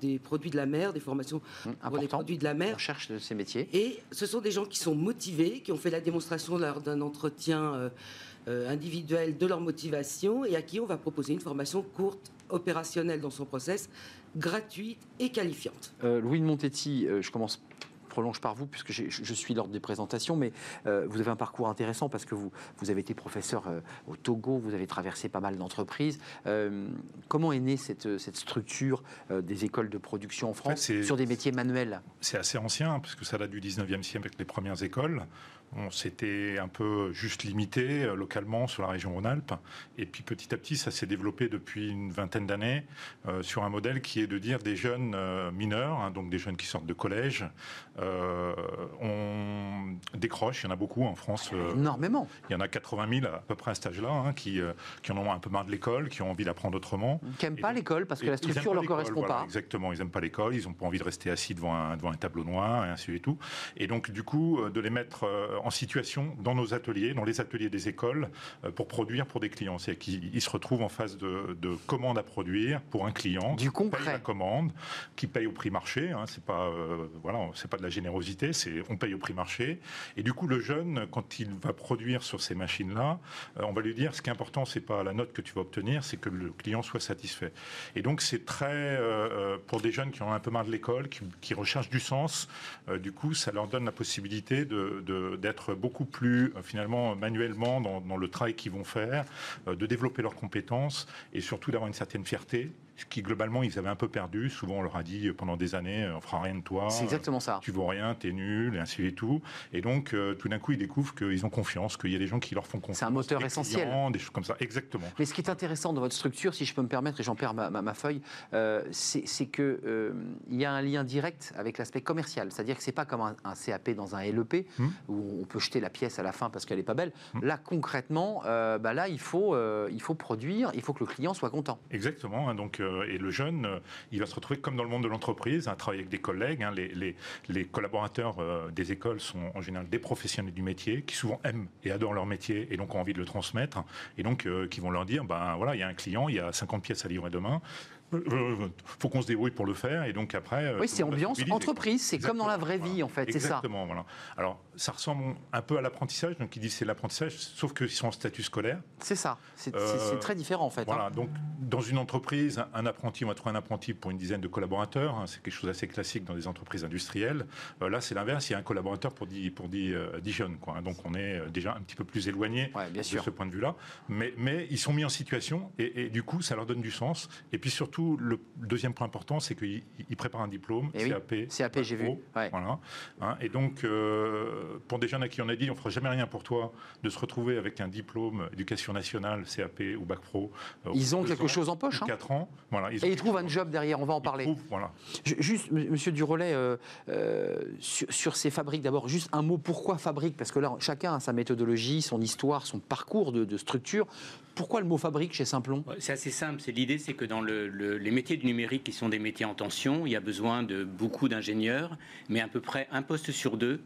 des produits de la mer, des formations hum, pour les produits de la mer. On cherche ces métiers. Et ce sont des gens qui sont motivés, qui ont fait la démonstration lors d'un entretien euh, euh, individuel de leur motivation et à qui on va proposer une formation courte, opérationnelle dans son process, gratuite et qualifiante. Euh, Louis de Montetti, je commence prolonge par vous, puisque je suis lors des présentations, mais euh, vous avez un parcours intéressant parce que vous, vous avez été professeur euh, au Togo, vous avez traversé pas mal d'entreprises. Euh, comment est née cette, cette structure des écoles de production en France sur des métiers manuels? C'est assez ancien, puisque ça date du 19e siècle avec les premières écoles. On s'était un peu juste limité euh, localement sur la région Rhône-Alpes. Et puis petit à petit, ça s'est développé depuis une vingtaine d'années euh, sur un modèle qui est de dire des jeunes euh, mineurs, hein, donc des jeunes qui sortent de collège, on décroche. Il y en a beaucoup en France. Énormément. Il y en a 80 000 à peu près à cet âge-là hein, qui, qui en ont un peu marre de l'école, qui ont envie d'apprendre autrement. Qui n'aiment pas l'école parce que la structure ne leur correspond pas. Exactement. Ils n'aiment pas l'école. Ils n'ont pas envie de rester assis devant un, devant un tableau noir et ainsi de suite. Et donc, du coup, de les mettre en situation dans nos ateliers, dans les ateliers des écoles, euh, pour produire pour des clients. C'est qu'ils se retrouvent en face de, de, commandes à produire pour un client. Du qui Paye la commande, qui paye au prix marché. Hein, c'est pas euh, voilà, c'est pas de la générosité, c'est on paye au prix marché. Et du coup, le jeune, quand il va produire sur ces machines-là, euh, on va lui dire ce qui est important, c'est pas la note que tu vas obtenir, c'est que le client soit satisfait. Et donc, c'est très pour des jeunes qui ont un peu marre de l'école, qui, qui, recherchent du sens. du coup, ça leur donne la possibilité de, d'être beaucoup plus euh, finalement manuellement dans, le travail qu'ils vont faire, euh, de développer leurs compétences et surtout d'avoir une certaine fierté ce qui globalement ils avaient un peu perdu. Souvent on leur a dit euh, pendant des années on fera rien de toi. C'est exactement ça. Tu vaux rien, t'es nul, et ainsi de tout. Et donc tout d'un coup ils découvrent qu'ils ont confiance, qu'il y a des gens qui leur font confiance. C'est un moteur essentiel. des choses comme ça, exactement. Mais ce qui est intéressant dans votre structure, si je peux me permettre, et j'en perds ma, ma, feuille, c'est que il y a un lien direct avec l'aspect commercial. C'est-à-dire que c'est pas comme un, CAP dans un LEP hmm. où on peut jeter la pièce à la fin parce qu'elle n'est pas belle. Hmm. Là, concrètement, euh, bah là, il faut, euh, il faut produire, il faut que le client soit content. Exactement. Hein, donc, euh, et le jeune, il va se retrouver comme dans le monde de l'entreprise, à travailler avec des collègues. Hein. les, les, les, collaborateurs des écoles sont en général des professionnels du métier qui souvent aiment et adorent leur métier et donc ont envie de le transmettre. Et donc, qui vont leur dire, ben voilà, il y a un client, il y a 50 pièces à livrer demain. Euh, faut qu'on se débrouille pour le faire et donc après. Euh, oui, c'est ambiance entreprise, c'est comme dans la vraie vie en fait, c'est ça. Exactement, voilà. Alors ça ressemble un peu à l'apprentissage, donc ils disent c'est l'apprentissage, sauf qu'ils sont en statut scolaire. C'est ça, c'est euh, très différent en fait. Voilà, hein. donc dans une entreprise, un apprenti, on va trouver un apprenti pour une dizaine de collaborateurs, hein, c'est quelque chose d'assez classique dans des entreprises industrielles. là, c'est l'inverse, il y a un collaborateur pour 10, pour 10, jeunes, quoi. Hein. donc on est déjà un petit peu plus éloigné de ce point de vue-là, mais, mais ils sont mis en situation et, et du coup ça leur donne du sens et puis surtout le deuxième point important, c'est qu'il prépare un diplôme, eh CAP. CAP, j'ai vu. Voilà. Hein. et donc, euh, pour des jeunes à qui on a dit, on fera jamais rien pour toi, de se retrouver avec un diplôme éducation nationale, CAP ou bac pro. Euh, ils ont quelque chose en poche. 4 hein. ans. Voilà, et ils trouvent un job derrière, on va en parler. voilà. Juste, monsieur Durollet, euh, sur, ces fabriques, d'abord, juste un mot, pourquoi fabrique? Parce que là, chacun a sa méthodologie, son histoire, son parcours de, de structure. Pourquoi le mot fabrique chez Simplon? C'est assez simple. C'est l'idée, c'est que dans le, les métiers du numérique, qui sont des métiers en tension, il y a besoin de beaucoup d'ingénieurs, mais à peu près un poste sur deux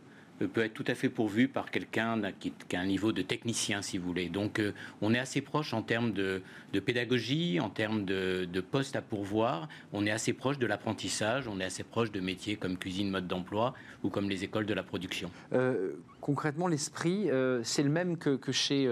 peut être tout à fait pourvu par quelqu'un qui, a un niveau de technicien, si vous voulez. Donc, euh, on est assez proche en termes de, pédagogie, en termes de, de postes à pourvoir. On est assez proche de l'apprentissage. On est assez proche de métiers comme cuisine, mode d'emploi ou comme les écoles de la production. Euh, concrètement, l'esprit, c'est le même que, chez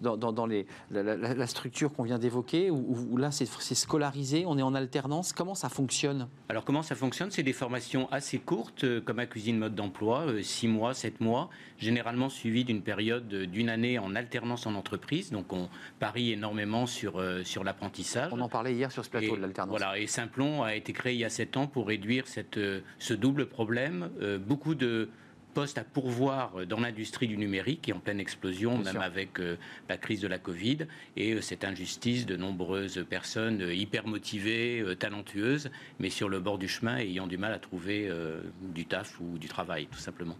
dans, les, la, structure qu'on vient d'évoquer, où, là, c'est scolarisé, on est en alternance. Comment ça fonctionne? Alors, comment ça fonctionne? C'est des formations assez courtes, comme à cuisine, mode d'emploi, six mois mois, 7 mois, généralement suivi d'une période d'une année en alternance en entreprise. Donc on parie énormément sur, euh, sur l'apprentissage. On en parlait hier sur ce plateau de l'alternance. Voilà, et Simplon a été créé il y a 7 ans pour réduire cette, euh, ce double problème. Euh, beaucoup de postes à pourvoir dans l'industrie du numérique qui est en pleine explosion, même avec la crise de la Covid, et cette injustice de nombreuses personnes hyper motivées, talentueuses, mais sur le bord du chemin ayant du mal à trouver du taf ou du travail, tout simplement.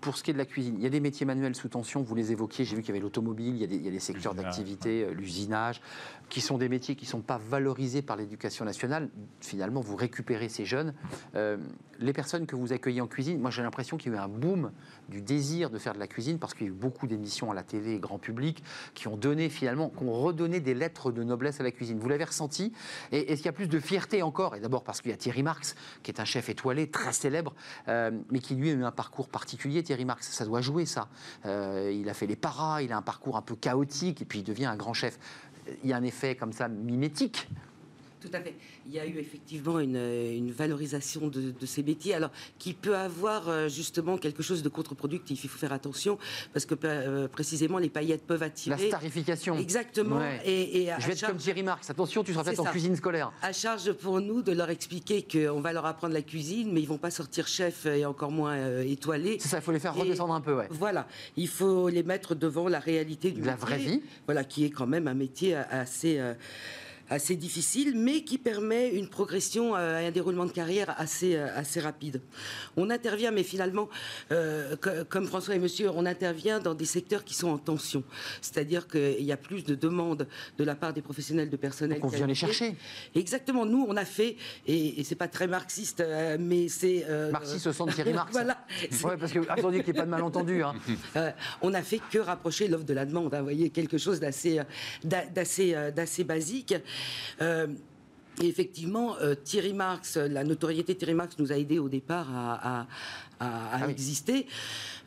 Pour ce qui est de la cuisine, il y a des métiers manuels sous tension, vous les évoquiez, j'ai vu qu'il y avait l'automobile, il, y a des- il y a des secteurs d'activité, euh, l'usinage, qui sont des métiers qui ne sont pas valorisés par l'éducation nationale. Finalement, vous récupérez ces jeunes. Euh, les personnes que vous accueillez en cuisine, moi j'ai l'impression qu'il y a eu un boom du désir de faire de la cuisine parce qu'il y a eu beaucoup d'émissions à la télé et grand public qui ont donné finalement, qui ont redonné des lettres de noblesse à la cuisine. Vous l'avez ressenti? Et est-ce qu'il y a plus de fierté encore? Et d'abord parce qu'il y a Thierry Marx, qui est un chef étoilé, très célèbre, euh, mais qui lui a eu un parcours particulier, Thierry Marx. Ça doit jouer ça. Euh, il a fait les paras, il a un parcours un peu chaotique et puis il devient un grand chef. Il y a un effet comme ça mimétique. Tout à fait. Il y a eu effectivement une, une valorisation de, de ces métiers, alors qui peut avoir euh, justement quelque chose de contre-productif. Il faut faire attention parce que euh, précisément les paillettes peuvent La attirer. starification. Exactement. Ouais. Et, et à Je vais être charge- comme Thierry Marx. Attention, tu seras peut-être en cuisine scolaire. à charge pour nous de leur expliquer qu'on va leur apprendre la cuisine, mais ils vont pas sortir chef et encore moins euh, étoilés. C'est ça, il faut les faire Et- redescendre un peu, ouais. Voilà, il faut les mettre devant la réalité du la métier, vraie vie. Voilà, qui est quand même un métier assez euh, assez difficile, mais qui permet une progression euh, et un déroulement de carrière assez euh, assez rapide. On intervient, mais finalement, euh, co- comme François et Monsieur, on intervient dans des secteurs qui sont en tension, c'est-à-dire qu'il y a plus de demandes de la part des professionnels de personnel. Donc on vient les chercher. Exactement. Nous, on a fait, et, et c'est pas très marxiste, euh, mais c'est. euh, Marxiste au centre Thierry Marx. voilà. Ouais, parce que attendez qu'il n'y ait pas de malentendu. Hein. On a fait que rapprocher l'offre de la demande. hein, vous voyez, quelque chose d'assez, d'a- d'assez, d'assez basique. Euh, effectivement, euh, Thierry Marx, la notoriété Thierry Marx nous a aidé au départ à- à- à Ah oui. exister.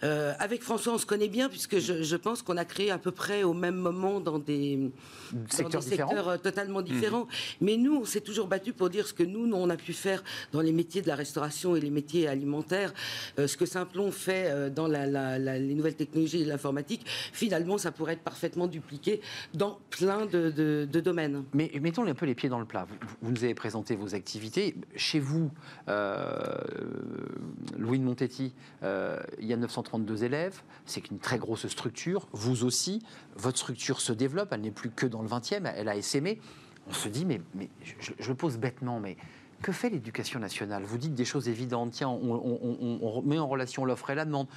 Euh, avec François, on se connaît bien puisque je, je pense qu'on a créé à peu près au même moment dans des, dans Secteurs des différents. secteurs euh, totalement différents. Mais nous, on s'est toujours battu pour dire ce que nous, nous, on a pu faire dans les métiers de la restauration et les métiers alimentaires, euh, ce que Simplon fait euh, dans la- la- la- les nouvelles technologies et l'informatique. Finalement, ça pourrait être parfaitement dupliqué dans plein de, de- de domaines. Mais mettons un peu les pieds dans le plat. Vous, vous nous avez présenté vos activités. Chez vous, euh, Louis de Euh, il y a 932 élèves. C'est une très grosse structure. Vous aussi, votre structure se développe. Elle n'est plus que dans le 20e. Elle a essaimé. On se dit, mais, je, le pose bêtement, mais que fait l'éducation nationale? Vous dites des choses évidentes. Tiens, on, met en relation l'offre et la demande.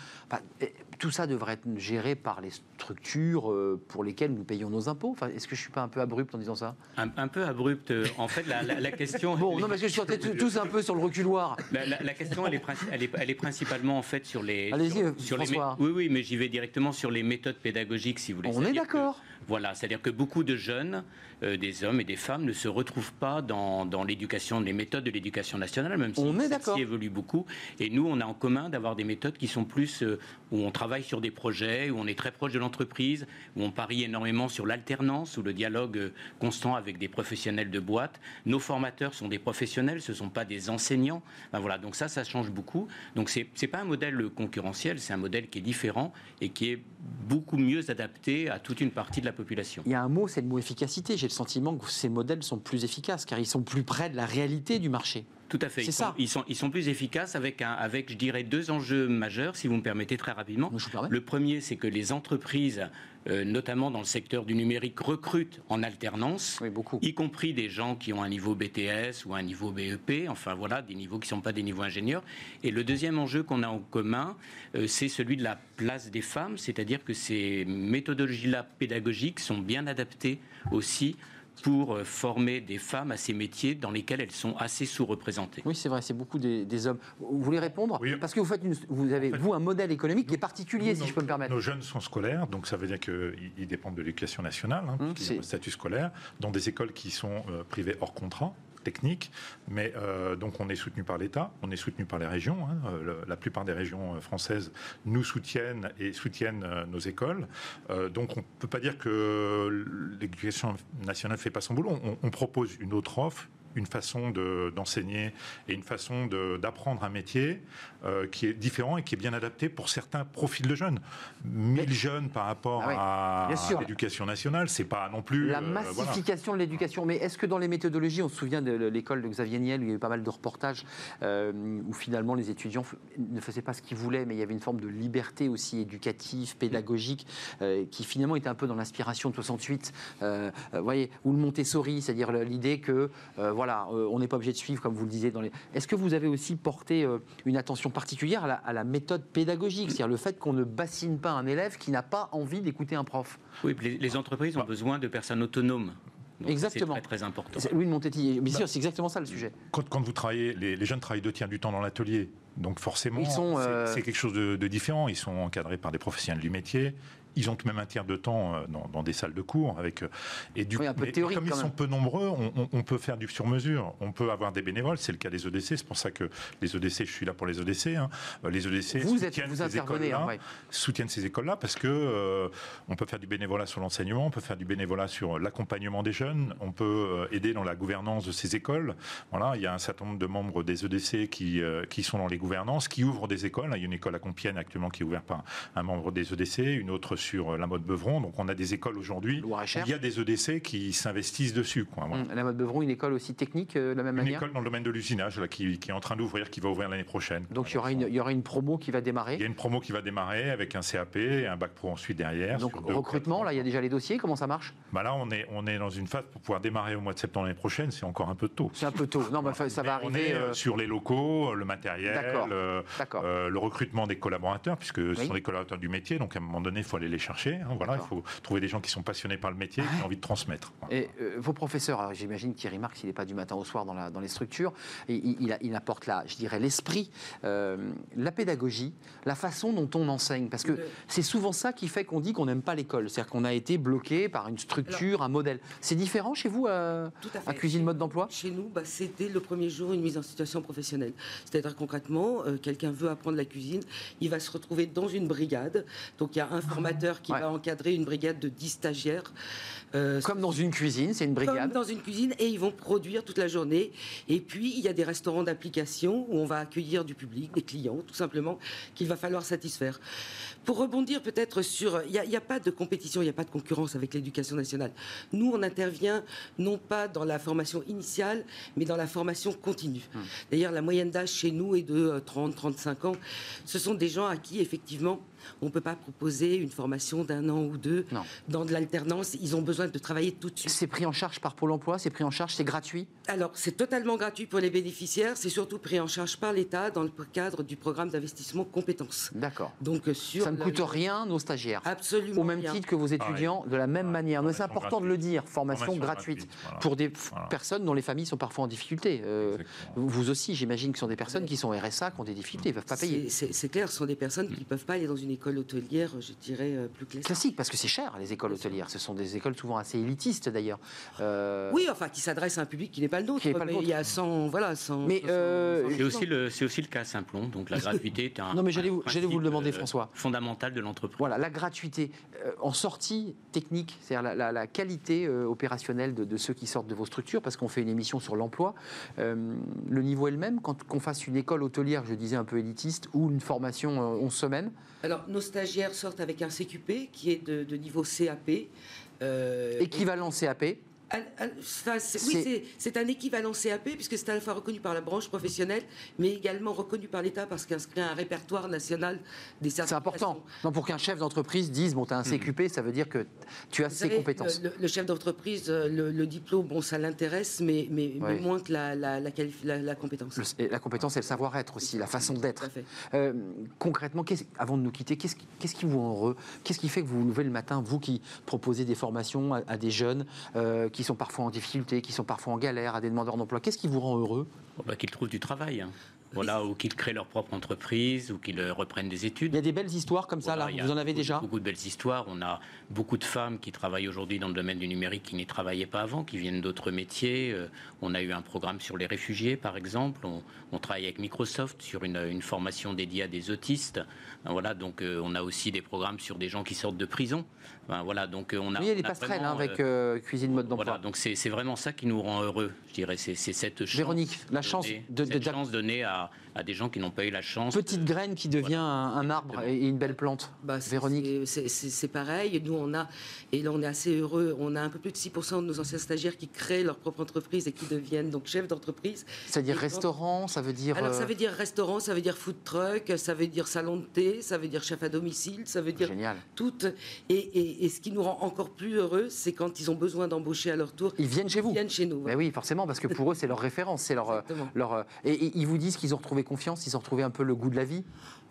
Eh, tout ça devrait être géré par les structures euh, pour lesquelles nous payons nos impôts. Enfin, Est-ce que je suis pas un peu abrupt en disant ça? Un, un peu abrupte. En fait, la, la- la question. Bon, non, parce que je suis tous- tous un peu sur le reculoir. La, question, elle est, princi- elle, est, elle est principalement en fait sur les. Allez-y, sur, euh, les François. Oui, oui, mais j'y vais directement sur les méthodes pédagogiques, si vous voulez. On est d'accord. Voilà, c'est-à-dire que beaucoup de jeunes, euh, des hommes et des femmes, ne se retrouvent pas dans, dans l'éducation, les méthodes de l'éducation nationale, même si On est celle-ci d'accord. évolue beaucoup. Et nous, on a en commun d'avoir des méthodes qui sont plus euh, où on travaille sur des projets, où on est très proche de l'entreprise, où on parie énormément sur l'alternance, ou le dialogue euh, constant avec des professionnels de boîte. Nos formateurs sont des professionnels, ce ne sont pas des enseignants. Ben voilà, donc ça, ça change beaucoup. Donc c'est n'est pas un modèle concurrentiel, c'est un modèle qui est différent et qui est beaucoup mieux adapté à toute une partie de la population. Il y a un mot, c'est le mot efficacité. J'ai le sentiment que ces modèles sont plus efficaces car ils sont plus près de la réalité du marché. Tout à fait. Ils sont, ça. ils, sont, ils sont plus efficaces avec, un, avec, je dirais, deux enjeux majeurs, si vous me permettez très rapidement. Le premier, c'est que les entreprises, euh, notamment dans le secteur du numérique, recrutent en alternance. Oui, beaucoup. Y compris des gens qui ont un niveau BTS ou un niveau BEP, enfin voilà, des niveaux qui ne sont pas des niveaux ingénieurs. Et le deuxième enjeu qu'on a en commun, euh, c'est celui de la place des femmes, c'est-à-dire que ces méthodologies-là pédagogiques sont bien adaptées aussi pour euh, former des femmes à ces métiers dans lesquels elles sont assez sous-représentées. Oui, c'est vrai, c'est beaucoup des, des hommes. Vous voulez répondre Oui. Parce que vous, faites une- vous avez, En fait, vous, un modèle économique qui est particulier, Nous, si nos- je peux me permettre. Nos jeunes sont scolaires, donc ça veut dire qu'ils ils dépendent de l'éducation nationale, hein, Hum, c'est- un statut scolaire, dans des écoles qui sont euh, privées hors contrat technique, mais euh, donc on est soutenu par l'État, on est soutenu par les régions. hein, euh, la plupart des régions euh, françaises nous soutiennent et soutiennent nos écoles. Donc on ne peut pas dire que l'éducation nationale ne fait pas son boulot. On, propose une autre offre, une façon de- d'enseigner et une façon d'apprendre un métier euh, qui est différent et qui est bien adapté pour certains profils de jeunes. 1000 jeunes par rapport Ah oui, à l'éducation nationale, c'est pas non plus. La euh, voilà. massification de l'éducation. Mais est-ce que dans les méthodologies, on se souvient de l'école de Xavier Niel, où il y a eu pas mal de reportages, euh, où finalement les étudiants ne faisaient pas ce qu'ils voulaient, mais il y avait une forme de liberté aussi éducative, pédagogique, qui finalement était un peu dans l'inspiration de 68, euh, euh, voyez, ou le Montessori, c'est-à-dire l'idée que voilà, on n'est pas obligé de suivre, comme vous le disiez. Dans les... Est-ce que vous avez aussi porté une attention particulière à la, à la méthode pédagogique, c'est-à-dire le fait qu'on ne bassine pas un élève qui n'a pas envie d'écouter un prof Oui, les, les entreprises ont besoin de personnes autonomes. Donc, Exactement. C'est très, très important. C'est- Louis de Montetti, bien sûr, c'est exactement ça le sujet. Quand, quand vous travaillez, les, les jeunes travaillent deux tiers du temps dans l'atelier. Donc forcément, Ils sont, c'est- euh, c'est quelque chose de, de différent. Ils sont encadrés par des professionnels du métier. Ils ont tout de même un tiers de temps euh, dans, dans des salles de cours avec euh, et du Oui, mais théorique, comme ils sont même. peu nombreux, on, on- on peut faire du sur-mesure. On peut avoir des bénévoles. C'est le cas des EDC. C'est pour ça que les EDC, je suis là pour les EDC. hein. Euh, Les EDC Vous, êtes, soutiennent vous ces intervenez. écoles-là hein, ouais. soutiennent ces écoles-là parce que euh, on peut faire du bénévolat sur l'enseignement, on peut faire du bénévolat sur l'accompagnement des jeunes, on peut aider dans la gouvernance de ces écoles. Voilà, il y a un certain nombre de membres des EDC qui, euh, qui sont dans les gouvernances, qui ouvrent des écoles. Il y a une école à Compiègne actuellement qui est ouverte par un membre des EDC, une autre sur la mode Beuvron. Donc on a des écoles aujourd'hui. Il y a des EDC qui s'investissent dessus. Quoi, voilà. Hum, La mode Beuvron, une école aussi technique euh, de la même Une manière. école dans le domaine de l'usinage qui, qui est en train d'ouvrir, qui va ouvrir l'année prochaine. Donc il y, aura une, il y aura une promo qui va Il y démarrer. a une promo qui va démarrer avec un CAP et un bac pro ensuite derrière. Donc recrutement, là il y a déjà les dossiers, comment ça marche? Bah là, on est, on est dans une phase pour pouvoir démarrer au mois de septembre l'année prochaine. C'est encore un peu tôt. C'est un peu tôt. Non, mais ça va Mais on arriver. est euh, euh, sur les locaux, le matériel, euh, euh, le recrutement des collaborateurs, puisque ce sont des collaborateurs du métier. Donc à un moment donné, il faut aller les chercher. hein, voilà, il faut trouver des gens qui sont passionnés par le métier, qui ont envie de transmettre. Voilà. Et euh, vos professeurs, alors j'imagine Thierry Marx, il n'est pas du matin au soir dans, la- dans les structures, et il, il a- il apporte là, je dirais, l'esprit, euh, la pédagogie, la façon dont on enseigne. Parce que Le- c'est souvent ça qui fait qu'on dit qu'on n'aime pas l'école. C'est-à-dire qu'on a été bloqué par une structure, un modèle. C'est différent chez vous euh, Tout à fait. à Cuisine Mode d'Emploi? Chez nous, bah, c'était le premier jour une mise en situation professionnelle. C'est-à-dire concrètement, euh, quelqu'un veut apprendre la cuisine, il va se retrouver dans une brigade. Donc il y a un formateur qui Ouais. va encadrer une brigade de 10 stagiaires. Euh, Comme dans une cuisine, c'est une comme brigade. dans une cuisine et ils vont produire toute la journée. Et puis il y a des restaurants d'application où on va accueillir du public, des clients tout simplement, qu'il va falloir satisfaire. Pour rebondir peut-être sur, il n'y a, pas de compétition, il n'y a pas de concurrence avec l'éducation nationale. Nous, on intervient non pas dans la formation initiale, mais dans la formation continue. Hum. D'ailleurs, la moyenne d'âge chez nous est de 30-35 ans. Ce sont des gens à qui, effectivement, on ne peut pas proposer une formation d'un an ou deux Non. dans de l'alternance. Ils ont besoin de travailler tout de suite. C'est pris en charge par Pôle emploi, c'est pris en charge, c'est gratuit? Alors, c'est totalement gratuit pour les bénéficiaires. C'est surtout pris en charge par l'État dans le cadre du programme d'investissement compétences. D'accord. Donc, euh, sur Ça ne la- coûte rien, nos stagiaires. Absolument Au même rien. titre que vos étudiants, de la même Ouais. manière. Mais c'est Formation important de le dire, formation, Formation gratuite. gratuite, voilà. Pour des Voilà. personnes dont les familles sont parfois en difficulté. Euh, vous aussi, j'imagine que ce sont des personnes qui sont RSA, qui ont des difficultés, ils ne peuvent pas payer. C'est- clair, ce sont des personnes qui ne peuvent pas aller dans une école hôtelière, je dirais, euh, plus classique. Classique, parce que c'est cher, les écoles hôtelières. Ce sont des écoles souvent assez élitistes, d'ailleurs. Euh, Oui, enfin, qui s'adresse à un public qui n'est pas le nôtre. Pas mais il y a 100, voilà, 100. Mais, 100, euh, 100 C'est aussi, le, c'est aussi le cas à Simplon, donc la gratuité est un, Non, mais j'allais vous- vous le principe, demander, euh, François. fondamental de l'entreprise. Voilà, la gratuité. Euh, en sortie technique, c'est-à-dire la, la- la qualité euh, opérationnelle de, de ceux qui sortent de vos structures, parce qu'on fait une émission sur l'emploi, euh, le niveau est le même quand qu'on fasse une école hôtelière, je disais un peu élitiste, ou une formation euh, 11 semaines. Alors, nos stagiaires sortent avec un CQP qui est de, niveau CAP. euh, Équivalent CAP. Enfin, c'est- C'est- oui, c'est- c'est un équivalent CAP puisque c'est à la fois reconnu par la branche professionnelle, mais également reconnu par l'État parce qu'inscrit un répertoire national des C'est certifications. important. Non, pour qu'un chef d'entreprise dise Bon, tu as un CQP, ça veut dire que tu as Vous ces savez, compétences. Le, chef d'entreprise, euh, le, le diplôme, bon, ça l'intéresse, mais, mais, mais Oui. moins que la, la, la, qualif- la- la compétence. Le- et la compétence et le savoir-être aussi, la façon d'être. Euh, concrètement, avant de nous quitter, qu'est-ce qui, vous rend heureux? Qu'est-ce qui fait que vous vous levez le matin, vous qui proposez des formations à, à des jeunes euh, qui sont parfois en difficulté, qui sont parfois en galère, à des demandeurs d'emploi Qu'est-ce qui vous rend heureux Bon, bah, qu'ils trouvent du travail. hein. Voilà, ou qu'ils créent leur propre entreprise, ou qu'ils euh, reprennent des études. Il y a des belles histoires comme ça, Voilà, là Vous en avez beaucoup- déjà Beaucoup de belles histoires. On a beaucoup de femmes qui travaillent aujourd'hui dans le domaine du numérique qui n'y travaillaient pas avant, qui viennent d'autres métiers. Euh, On a eu un programme sur les réfugiés, par exemple. On, on travaille avec Microsoft sur une, une formation dédiée à des autistes. Voilà, donc euh, on a aussi des programmes sur des gens qui sortent de prison. Ben Voilà, donc euh, on a. Oui, il y a des passerelles vraiment, hein, avec euh, euh, Cuisine Mode d'Emploi. voilà, donc c'est vraiment ça qui nous rend heureux, je dirais. C'est cette chance. Véronique, la chance donnée- de- de- cette chance donnée à, à des gens qui n'ont pas eu la chance. Petite graine qui devient un, un arbre et une belle plante. Bah, c'est- Véronique c'est- pareil. Nous, on a, et là, on est assez heureux, on a un peu plus de 6% de nos anciens stagiaires qui créent leur propre entreprise et qui deviennent donc chefs d'entreprise. C'est-à-dire quand- restaurant, ça veut dire. Alors, ça euh, veut dire restaurant, ça veut dire food truck, ça veut dire salon de thé, ça veut dire chef à domicile, ça veut dire Génial. tout. Et, et- et ce qui nous rend encore plus heureux, c'est quand ils ont besoin d'embaucher à leur tour, Ils viennent chez vous. ils viennent chez nous. Ben oui, forcément, parce que pour eux, c'est leur référence, c'est leur, euh, leur. euh, Et, et ils vous disent qu'ils ont retrouvé confiance, ils ont retrouvé un peu le goût de la vie.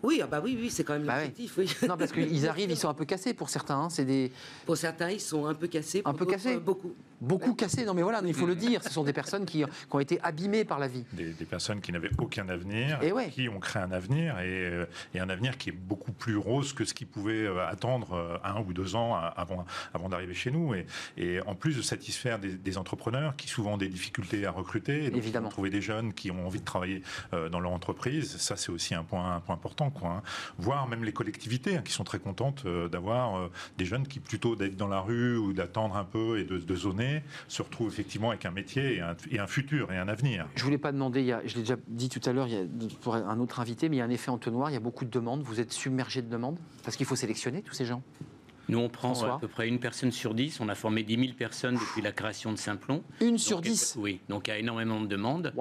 Oui, ah bah oui, oui, c'est quand même Bah l'objectif. oui. Non, parce qu'ils arrivent, ils sont un peu cassés pour certains. hein, C'est des Pour certains, ils sont un peu cassés. Un peu cassés Beaucoup. beaucoup cassés. Non, mais voilà, il faut le dire. Ce sont des personnes qui, qui ont été abîmées par la vie. des, des personnes qui n'avaient aucun avenir, Et ouais. qui ont créé un avenir et, euh, et un avenir qui est beaucoup plus rose que ce qu'ils pouvaient euh, attendre euh, un ou deux ans euh, avant, avant d'arriver chez nous. Et, et en plus de satisfaire des, des entrepreneurs qui souvent ont des difficultés à recruter, et donc Évidemment. trouver des jeunes qui ont envie de travailler euh, dans leur entreprise, ça c'est aussi un point, un point important. Quoi, hein. Voire même les collectivités hein, qui sont très contentes euh, d'avoir euh, des jeunes qui plutôt d'être dans la rue ou d'attendre un peu et de, de zoner se retrouvent effectivement avec un métier et un, et un futur et un avenir. Je voulais pas demander, il y a- je l'ai déjà dit tout à l'heure, il y a pour un autre invité, mais il y a un effet entonnoir, il y a beaucoup de demandes. Vous êtes submergé de demandes? Parce qu'il faut sélectionner tous ces gens. Nous, on prend François à peu près une personne sur dix. On a formé 10 000 personnes depuis la création de Simplon. Une sur Donc, dix? Oui, donc il y a énormément de demandes.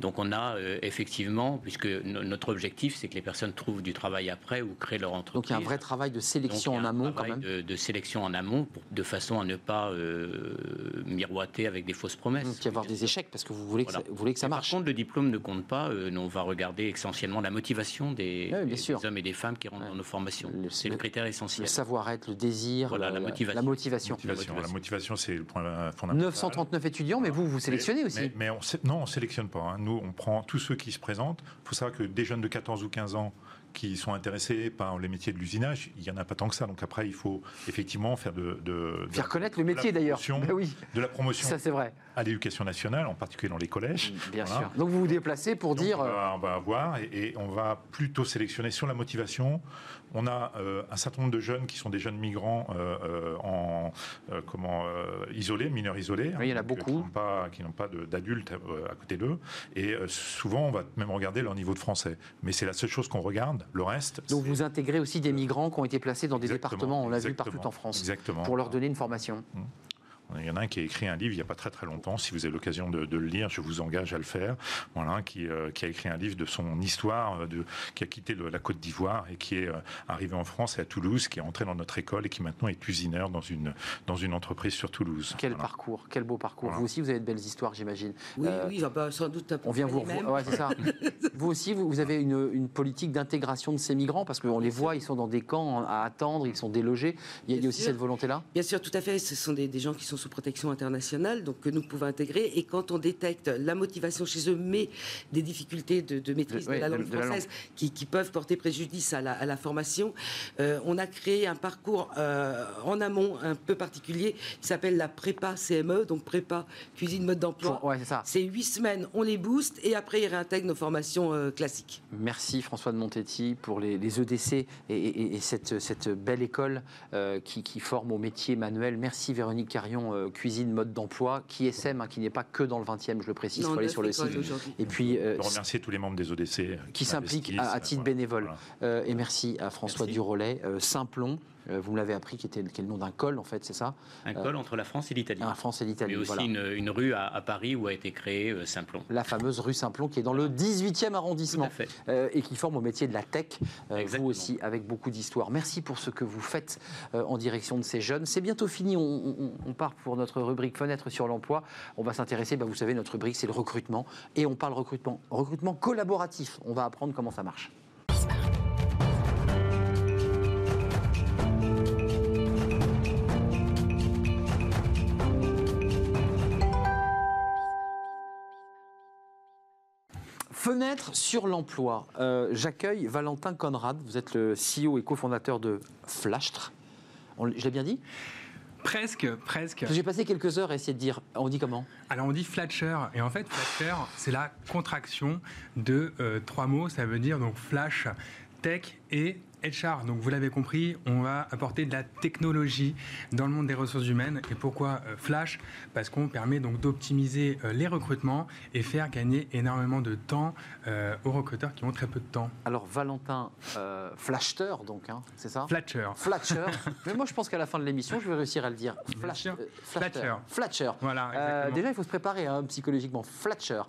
Donc on a euh, effectivement, puisque no- notre objectif, c'est que les personnes trouvent du travail après ou créent leur entreprise. Donc il y a un vrai travail de Donc, sélection il y a en un amont quand même. De, de sélection en amont, pour- de façon à ne pas euh, miroiter avec des fausses promesses. Donc il y avoir des échecs parce que vous voulez que, Voilà. ça, vous voulez que ça marche. Par contre, le diplôme ne compte pas. euh, nous, on va regarder essentiellement la motivation des, Oui, hommes et des femmes qui rentrent Ouais. dans nos formations. Le- C'est le- le critère Le essentiel. savoir-être, le désir, Voilà, la motivation. La motivation. Motivation. La motivation, c'est le point fondamental. 939 étudiants, mais vous, vous sélectionnez Mais- aussi. Mais, mais on sé- non, on sélectionne pas. hein. Nous, on prend tous ceux qui se présentent. Il faut savoir que des jeunes de 14 ou 15 ans qui sont intéressés par les métiers de l'usinage, il n'y en a pas tant que ça. Donc après, il faut effectivement faire de, de, de- Faire connaître le métier d'ailleurs. Ben oui, de la promotion ça c'est vrai. à l'éducation nationale, en particulier dans les collèges. Bien Voilà. sûr. Donc vous vous déplacez pour Donc, dire. on, euh, va, on va avoir et, et on va plutôt sélectionner sur la motivation. On a euh, un certain nombre de jeunes qui sont des jeunes migrants euh, en comment isolés, mineurs isolés, Oui, il y en a donc, beaucoup. qui n'ont pas, d'adultes à côté d'eux. Et souvent, on va même regarder leur niveau de français. Mais c'est la seule chose qu'on regarde. Le reste. Donc vous intégrez aussi des migrants qui ont été placés dans des départements, on l'a vu partout en France, Exactement. pour leur donner une formation. Il y en a un qui a écrit un livre il n'y a pas très très longtemps. Si vous avez l'occasion de, de le lire, je vous engage à le faire. Voilà, qui, euh, qui a écrit un livre de son histoire, euh, de, qui a quitté le- la Côte d'Ivoire et qui est euh, arrivé en France et à Toulouse, qui est entré dans notre école et qui maintenant est usineur dans une, dans une entreprise sur Toulouse. Quel Voilà. parcours, quel beau parcours. Voilà. Vous aussi, vous avez de belles histoires, j'imagine. Oui, Euh, oui, ah bah, sans doute un peu On vient vous revoir. Ouais, c'est ça. vous aussi, vous, vous avez une, une politique d'intégration de ces migrants parce qu'on les voit, ils sont dans des camps à attendre, ils sont délogés. Il y a, il y a Bien aussi sûr. cette volonté-là? Bien sûr, tout à fait. Ce sont des, des gens qui sont sous protection internationale, donc que nous pouvons intégrer. Et quand on détecte la motivation chez eux, mais des difficultés de, de maîtrise De- de, la langue de- française qui, qui peuvent porter préjudice à la, à la formation, euh, on a créé un parcours euh, en amont un peu particulier qui s'appelle la prépa CME, donc prépa cuisine mode d'emploi. Ouais, c'est ça. C'est huit semaines, on les booste et après ils réintègrent nos formations euh, classiques. Merci François de Montetti pour les, les EDC et, et- et cette, cette belle école qui, qui forme au métier manuel. Merci Véronique Carion, euh, cuisine mode d'emploi, qui est SEM, hein, qui n'est pas que dans le 20e, je le précise, il Non, faut aller sur le site. Et puis, euh, remercier tous les membres des ODC euh, qui s'impliquent à, titre voilà. bénévole. Voilà. Euh, et merci à François Merci. Durolet, euh, Simplon. Euh, vous me l'avez appris, qui était qui est le nom d'un col, en fait, c'est ça? Un col entre la France et l'Italie. La France et l'Italie. Mais aussi voilà. une, une rue à, à Paris où a été créé euh, Simplon. La fameuse rue Simplon, qui est dans le 18e Tout arrondissement. à fait. euh, et qui forme au métier de la tech, euh, vous aussi, avec beaucoup d'histoire. Merci pour ce que vous faites euh, en direction de ces jeunes. C'est bientôt fini, on, on- on part pour notre rubrique Fenêtre sur l'emploi. On va s'intéresser, bah, vous savez, notre rubrique, c'est le recrutement. Et on parle recrutement, recrutement collaboratif. On va apprendre comment ça marche. Fenêtre sur l'emploi. Euh, J'accueille Valentin Conrad. Vous êtes le CEO et cofondateur de Flashtre. Je l'ai bien dit? Presque, presque. J'ai passé quelques heures à essayer de dire. On dit comment? Alors on dit flasher, et en fait flasher, c'est la contraction de euh, trois mots, ça veut dire donc flash, tech et HR, donc vous l'avez compris, on va apporter de la technologie dans le monde des ressources humaines. Et pourquoi euh, Flash? Parce qu'on permet donc d'optimiser euh, les recrutements et faire gagner énormément de temps euh, aux recruteurs qui ont très peu de temps. Alors Valentin euh, Flashter, donc, hein, c'est ça? Flatcher. Flatcher. Mais moi, je pense qu'à la fin de l'émission, je vais réussir à le dire. Flash, euh. Flatcher. Flatcher. Voilà, Euh, déjà, il faut se préparer hein, psychologiquement. Flatcher,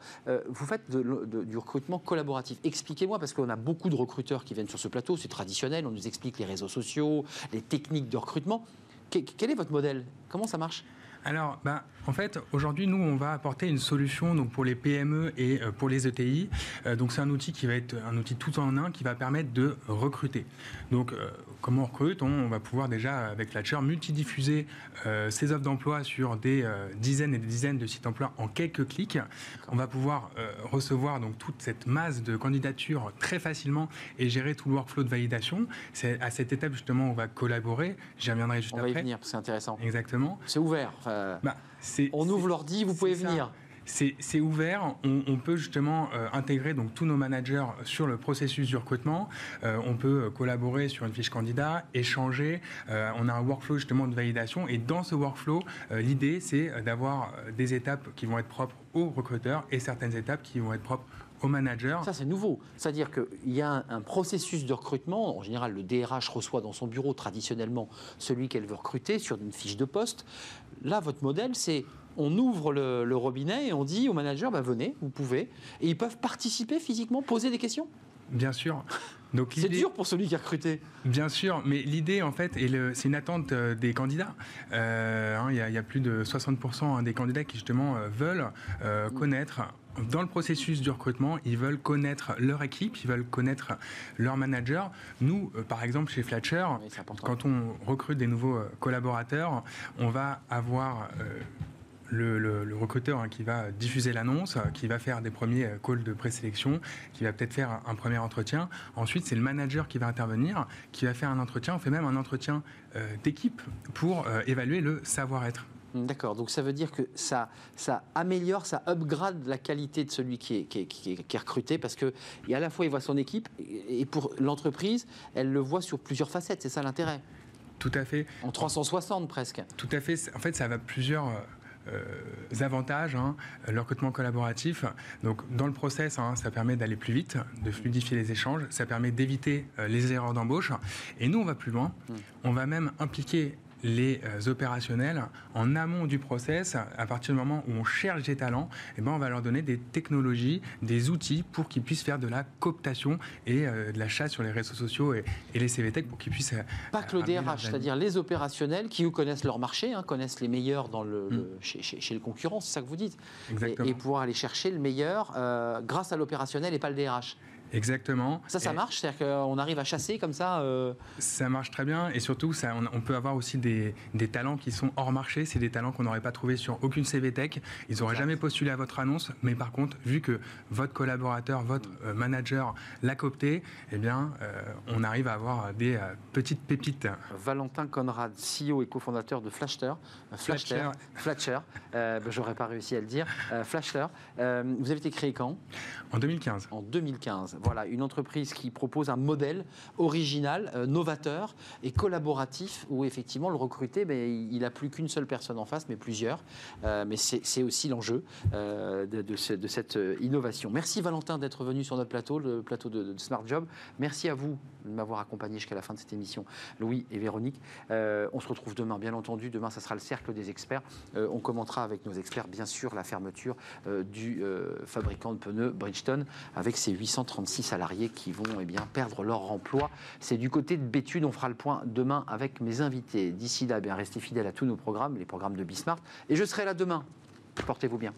vous faites de- de- du recrutement collaboratif. Expliquez-moi, parce qu'on a beaucoup de recruteurs qui viennent sur ce plateau, c'est traditionnel, on nous explique les réseaux sociaux, les techniques de recrutement. Que- quel est votre modèle? Comment ça marche? Alors, ben, en fait, aujourd'hui, nous, on va apporter une solution donc, pour les PME et euh, pour les ETI. Euh, donc, c'est un outil qui va être un outil tout en un qui va permettre de recruter. Donc, euh, comment on recrute on, va pouvoir déjà, avec Flatcher, multidiffuser euh, ces offres d'emploi sur des euh, dizaines et des dizaines de sites d'emploi en quelques clics. On va pouvoir euh, recevoir donc toute cette masse de candidatures très facilement et gérer tout le workflow de validation. C'est à cette étape justement où on va collaborer. J'y reviendrai juste On va y après. venir, parce que c'est intéressant. Exactement. C'est ouvert. Enfin, Bah, on ouvre l'ordi, vous pouvez venir. C'est ouvert, on, peut justement euh, intégrer donc, tous nos managers sur le processus du recrutement, Euh, on peut euh, collaborer sur une fiche candidat, échanger, on a un workflow justement de validation. Et dans ce workflow, l'idée c'est d'avoir des étapes qui vont être propres aux recruteurs et certaines étapes qui vont être propres aux managers. Ça, c'est nouveau. C'est-à-dire qu'il y a un, un processus de recrutement. En général, le DRH reçoit dans son bureau traditionnellement celui qu'elle veut recruter sur une fiche de poste. Là, votre modèle, c'est on ouvre le, le robinet et on dit au manager, bah, venez, vous pouvez. Et ils peuvent participer physiquement, poser des questions. Bien sûr. Donc C'est dur pour celui qui a recruté. Bien sûr, mais l'idée, en fait, c'est une attente euh, des candidats. Euh, hein, Il y, a- il y a plus de 60% des candidats qui, justement, euh, veulent euh, connaître, dans le processus du recrutement, ils veulent connaître leur équipe, ils veulent connaître leur manager. Nous, euh, par exemple, chez Oui, important. quand on recrute des nouveaux euh, collaborateurs, on va avoir euh, le, le- le recruteur hein, qui va diffuser l'annonce, qui va faire des premiers calls de présélection, qui va peut-être faire un, un premier entretien. Ensuite, c'est le manager qui va intervenir, qui va faire un entretien. On fait même un entretien euh, d'équipe pour euh, évaluer le savoir-être. D'accord, donc ça veut dire que ça, ça améliore, ça upgrade la qualité de celui qui est, qui est- qui est- qui est recruté parce que et à la fois il voit son équipe et pour l'entreprise, elle le voit sur plusieurs facettes, c'est ça l'intérêt. Tout à fait. En 360 presque. Tout à fait. En fait, ça va plusieurs euh, euh, avantages. hein. Le recrutement collaboratif. Donc, dans le process, hein, ça permet d'aller plus vite, de fluidifier les échanges. Ça permet d'éviter euh, les erreurs d'embauche. Et nous, on va plus loin. On va même impliquer les euh, opérationnels en amont du process, à partir du moment où on cherche des talents, eh ben, on va leur donner des technologies, des outils pour qu'ils puissent faire de la cooptation et euh, de la chasse sur les réseaux sociaux et, et les CVTech pour qu'ils puissent... euh, Pas que le DRH, c'est-à-dire les opérationnels qui eux, connaissent leur marché, hein, connaissent les meilleurs dans le, Mm. le- chez, chez- chez le concurrent, c'est ça que vous dites. Et, Exactement. et pouvoir aller chercher le meilleur euh, grâce à l'opérationnel et pas le DRH. Exactement. Ça, ça Et- marche C'est-à-dire qu'on arrive à chasser comme ça euh, Ça marche très bien et surtout, ça, on, on peut avoir aussi des, des talents qui sont hors marché. C'est des talents qu'on n'aurait pas trouvé sur aucune CV Tech. Ils n'auraient jamais postulé à votre annonce, mais par contre, vu que votre collaborateur, votre euh, manager l'a coopté, eh bien, euh, on arrive à avoir des euh, petites pépites. Valentin Conrad, CEO et cofondateur de Flashter. Flashter. Euh, ben, J'aurais pas réussi à le dire. Flashter. Vous avez été créé quand? En 2015. En 2015. Voilà, une entreprise qui propose un modèle original, euh, novateur et collaboratif où effectivement le recruté, ben, il n'a plus qu'une seule personne en face, mais plusieurs. Euh, mais c'est aussi l'enjeu euh, de, de ce- de cette innovation. Merci Valentin d'être venu sur notre plateau, le plateau de, Smart Job. Merci à vous de m'avoir accompagné jusqu'à la fin de cette émission, Louis et Véronique. On se retrouve demain, bien entendu. Demain, ça sera le cercle des experts. On commentera avec nos experts, bien sûr, la fermeture du fabricant de pneus Bridgestone avec ses salariés qui vont eh perdre leur emploi. C'est du côté de Bétude. On fera le point demain avec mes invités. D'ici là, eh bien, restez fidèles à tous nos programmes, les programmes de Bismart. Et je serai là demain. Portez-vous bien.